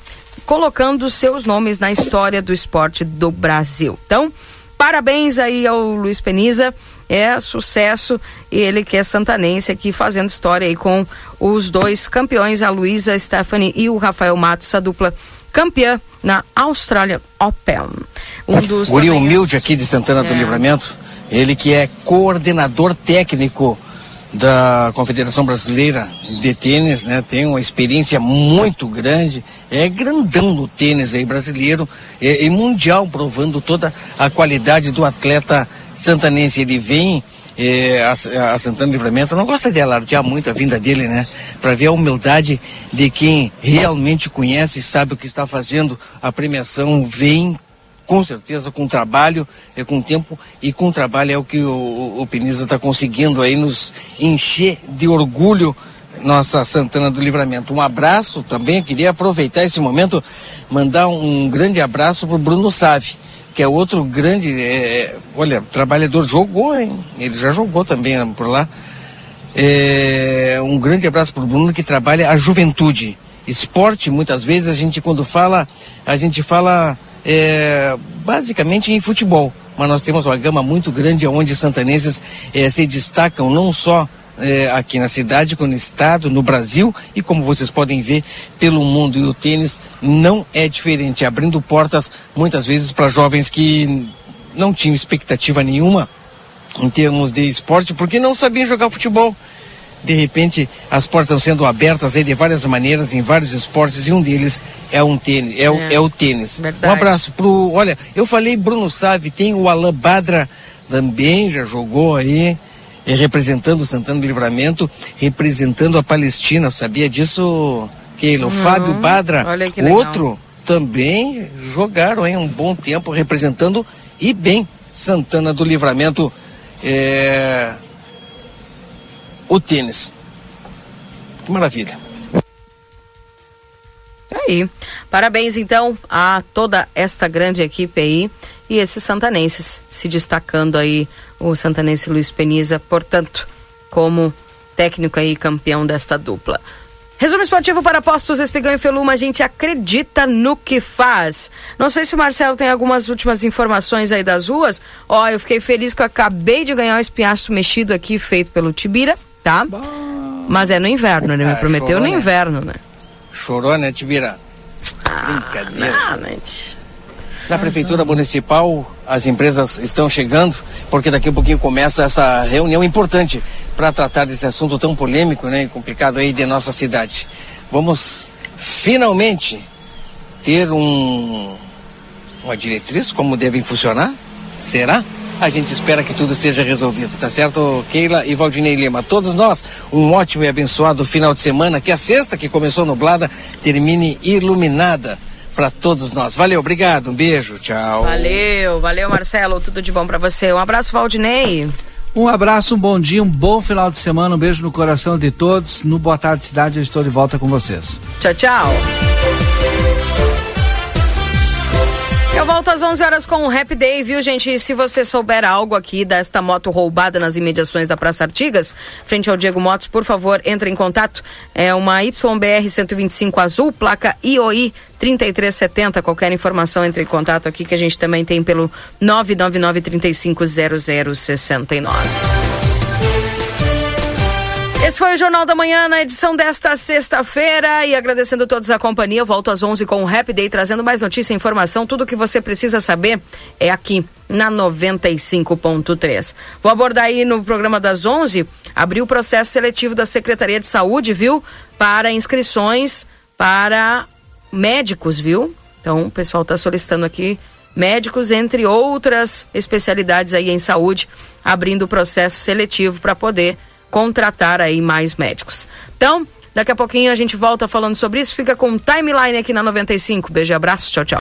colocando seus nomes na história do esporte do Brasil. Então, parabéns aí ao Luiz Peniza. É sucesso e ele que é santanense aqui fazendo história aí com os dois campeões, a Luísa Stephanie e o Rafael Matos, a dupla campeã na Australian Open. Um dos Guri humilde aqui de Santana do É. Livramento, ele que é coordenador técnico da Confederação Brasileira de Tênis, né? Tem uma experiência muito grande, é grandão no tênis aí brasileiro é, e mundial, provando toda a qualidade do atleta santanense. Ele vem a, a Santana Livramento, eu não gosta de alardear muito a vinda dele, né? Para ver a humildade de quem realmente conhece e sabe o que está fazendo. A premiação vem com certeza com trabalho, é com tempo e com trabalho é o que o, o, Peniza está conseguindo aí nos encher de orgulho nossa Santana do Livramento. Um abraço também, queria aproveitar esse momento, mandar um grande abraço para o Bruno Save, que é outro grande, é, olha, trabalhador, jogou, hein? Ele já jogou também né, por lá. É, um grande abraço para o Bruno que trabalha a juventude. Esporte, muitas vezes a gente quando fala, a gente fala é, basicamente em futebol. Mas nós temos uma gama muito grande onde santanenses é, se destacam não só é, aqui na cidade, no estado, no Brasil e como vocês podem ver pelo mundo. E o tênis não é diferente, abrindo portas muitas vezes para jovens que não tinham expectativa nenhuma em termos de esporte, porque não sabiam jogar futebol. De repente, as portas estão sendo abertas aí de várias maneiras, em vários esportes, e um deles é um tênis, é, o, É. é o tênis. Verdade. Um abraço pro. Olha, eu falei Bruno Save, tem o Alain Badra também, já jogou aí, eh, representando o Santana do Livramento, representando a Palestina. Sabia disso, Keila? O Uhum. Fábio Badra, outro, também jogaram aí um bom tempo representando e bem Santana do Livramento. É, o tênis. Que maravilha. Aí. Parabéns, então, a toda esta grande equipe aí e esses santanenses se destacando aí, o santanense Luiz Peniza, portanto, como técnico aí, campeão desta dupla. Resumo esportivo para postos Espigão e Feluma, a gente acredita no que faz. Não sei se o Marcelo tem algumas últimas informações aí das ruas. Ó, eu fiquei feliz que eu acabei de ganhar o espiaço mexido aqui, feito pelo Tibira, tá? Mas é no inverno, ele me Ah, prometeu chorou, no né? inverno, né? Chorou, né, Tibira? Ah, Brincadeira. gente. Na Prefeitura Municipal, as empresas estão chegando, porque daqui a pouquinho começa essa reunião importante para tratar desse assunto tão polêmico né, e complicado aí de nossa cidade. Vamos finalmente ter um, uma diretriz como devem funcionar? Será? A gente espera que tudo seja resolvido, tá certo, Keila e Valdinei Lima? Todos nós, um ótimo e abençoado final de semana, que a sexta, que começou nublada, termine iluminada para todos nós. Valeu, obrigado, um beijo, tchau. Valeu, valeu, Marcelo. Tudo de bom pra você. Um abraço, Valdinei. Um abraço, um bom dia, um bom final de semana, um beijo no coração de todos. No Boa Tarde Cidade, eu estou de volta com vocês. Tchau, tchau. Eu volto às 11 horas com o Happy Day, viu, gente? E se você souber algo aqui desta moto roubada nas imediações da Praça Artigas, frente ao Diego Motos, por favor, entre em contato. É uma YBR 125 azul, placa IOI 3370. Qualquer informação, entre em contato aqui, que a gente também tem pelo 999 350069. Esse foi o Jornal da Manhã na edição desta sexta-feira e agradecendo a todos a companhia. Eu volto às 11 com o Happy Day trazendo mais notícia e informação. Tudo o que você precisa saber é aqui na 95.3. Vou abordar aí no programa das 11, abrir o processo seletivo da Secretaria de Saúde, viu? Para inscrições para médicos, viu? Então, o pessoal está solicitando aqui médicos, entre outras especialidades aí em saúde, abrindo o processo seletivo para poder contratar aí mais médicos. Então, daqui a pouquinho a gente volta falando sobre isso. Fica com o timeline aqui na 95. Beijo e abraço. Tchau, tchau.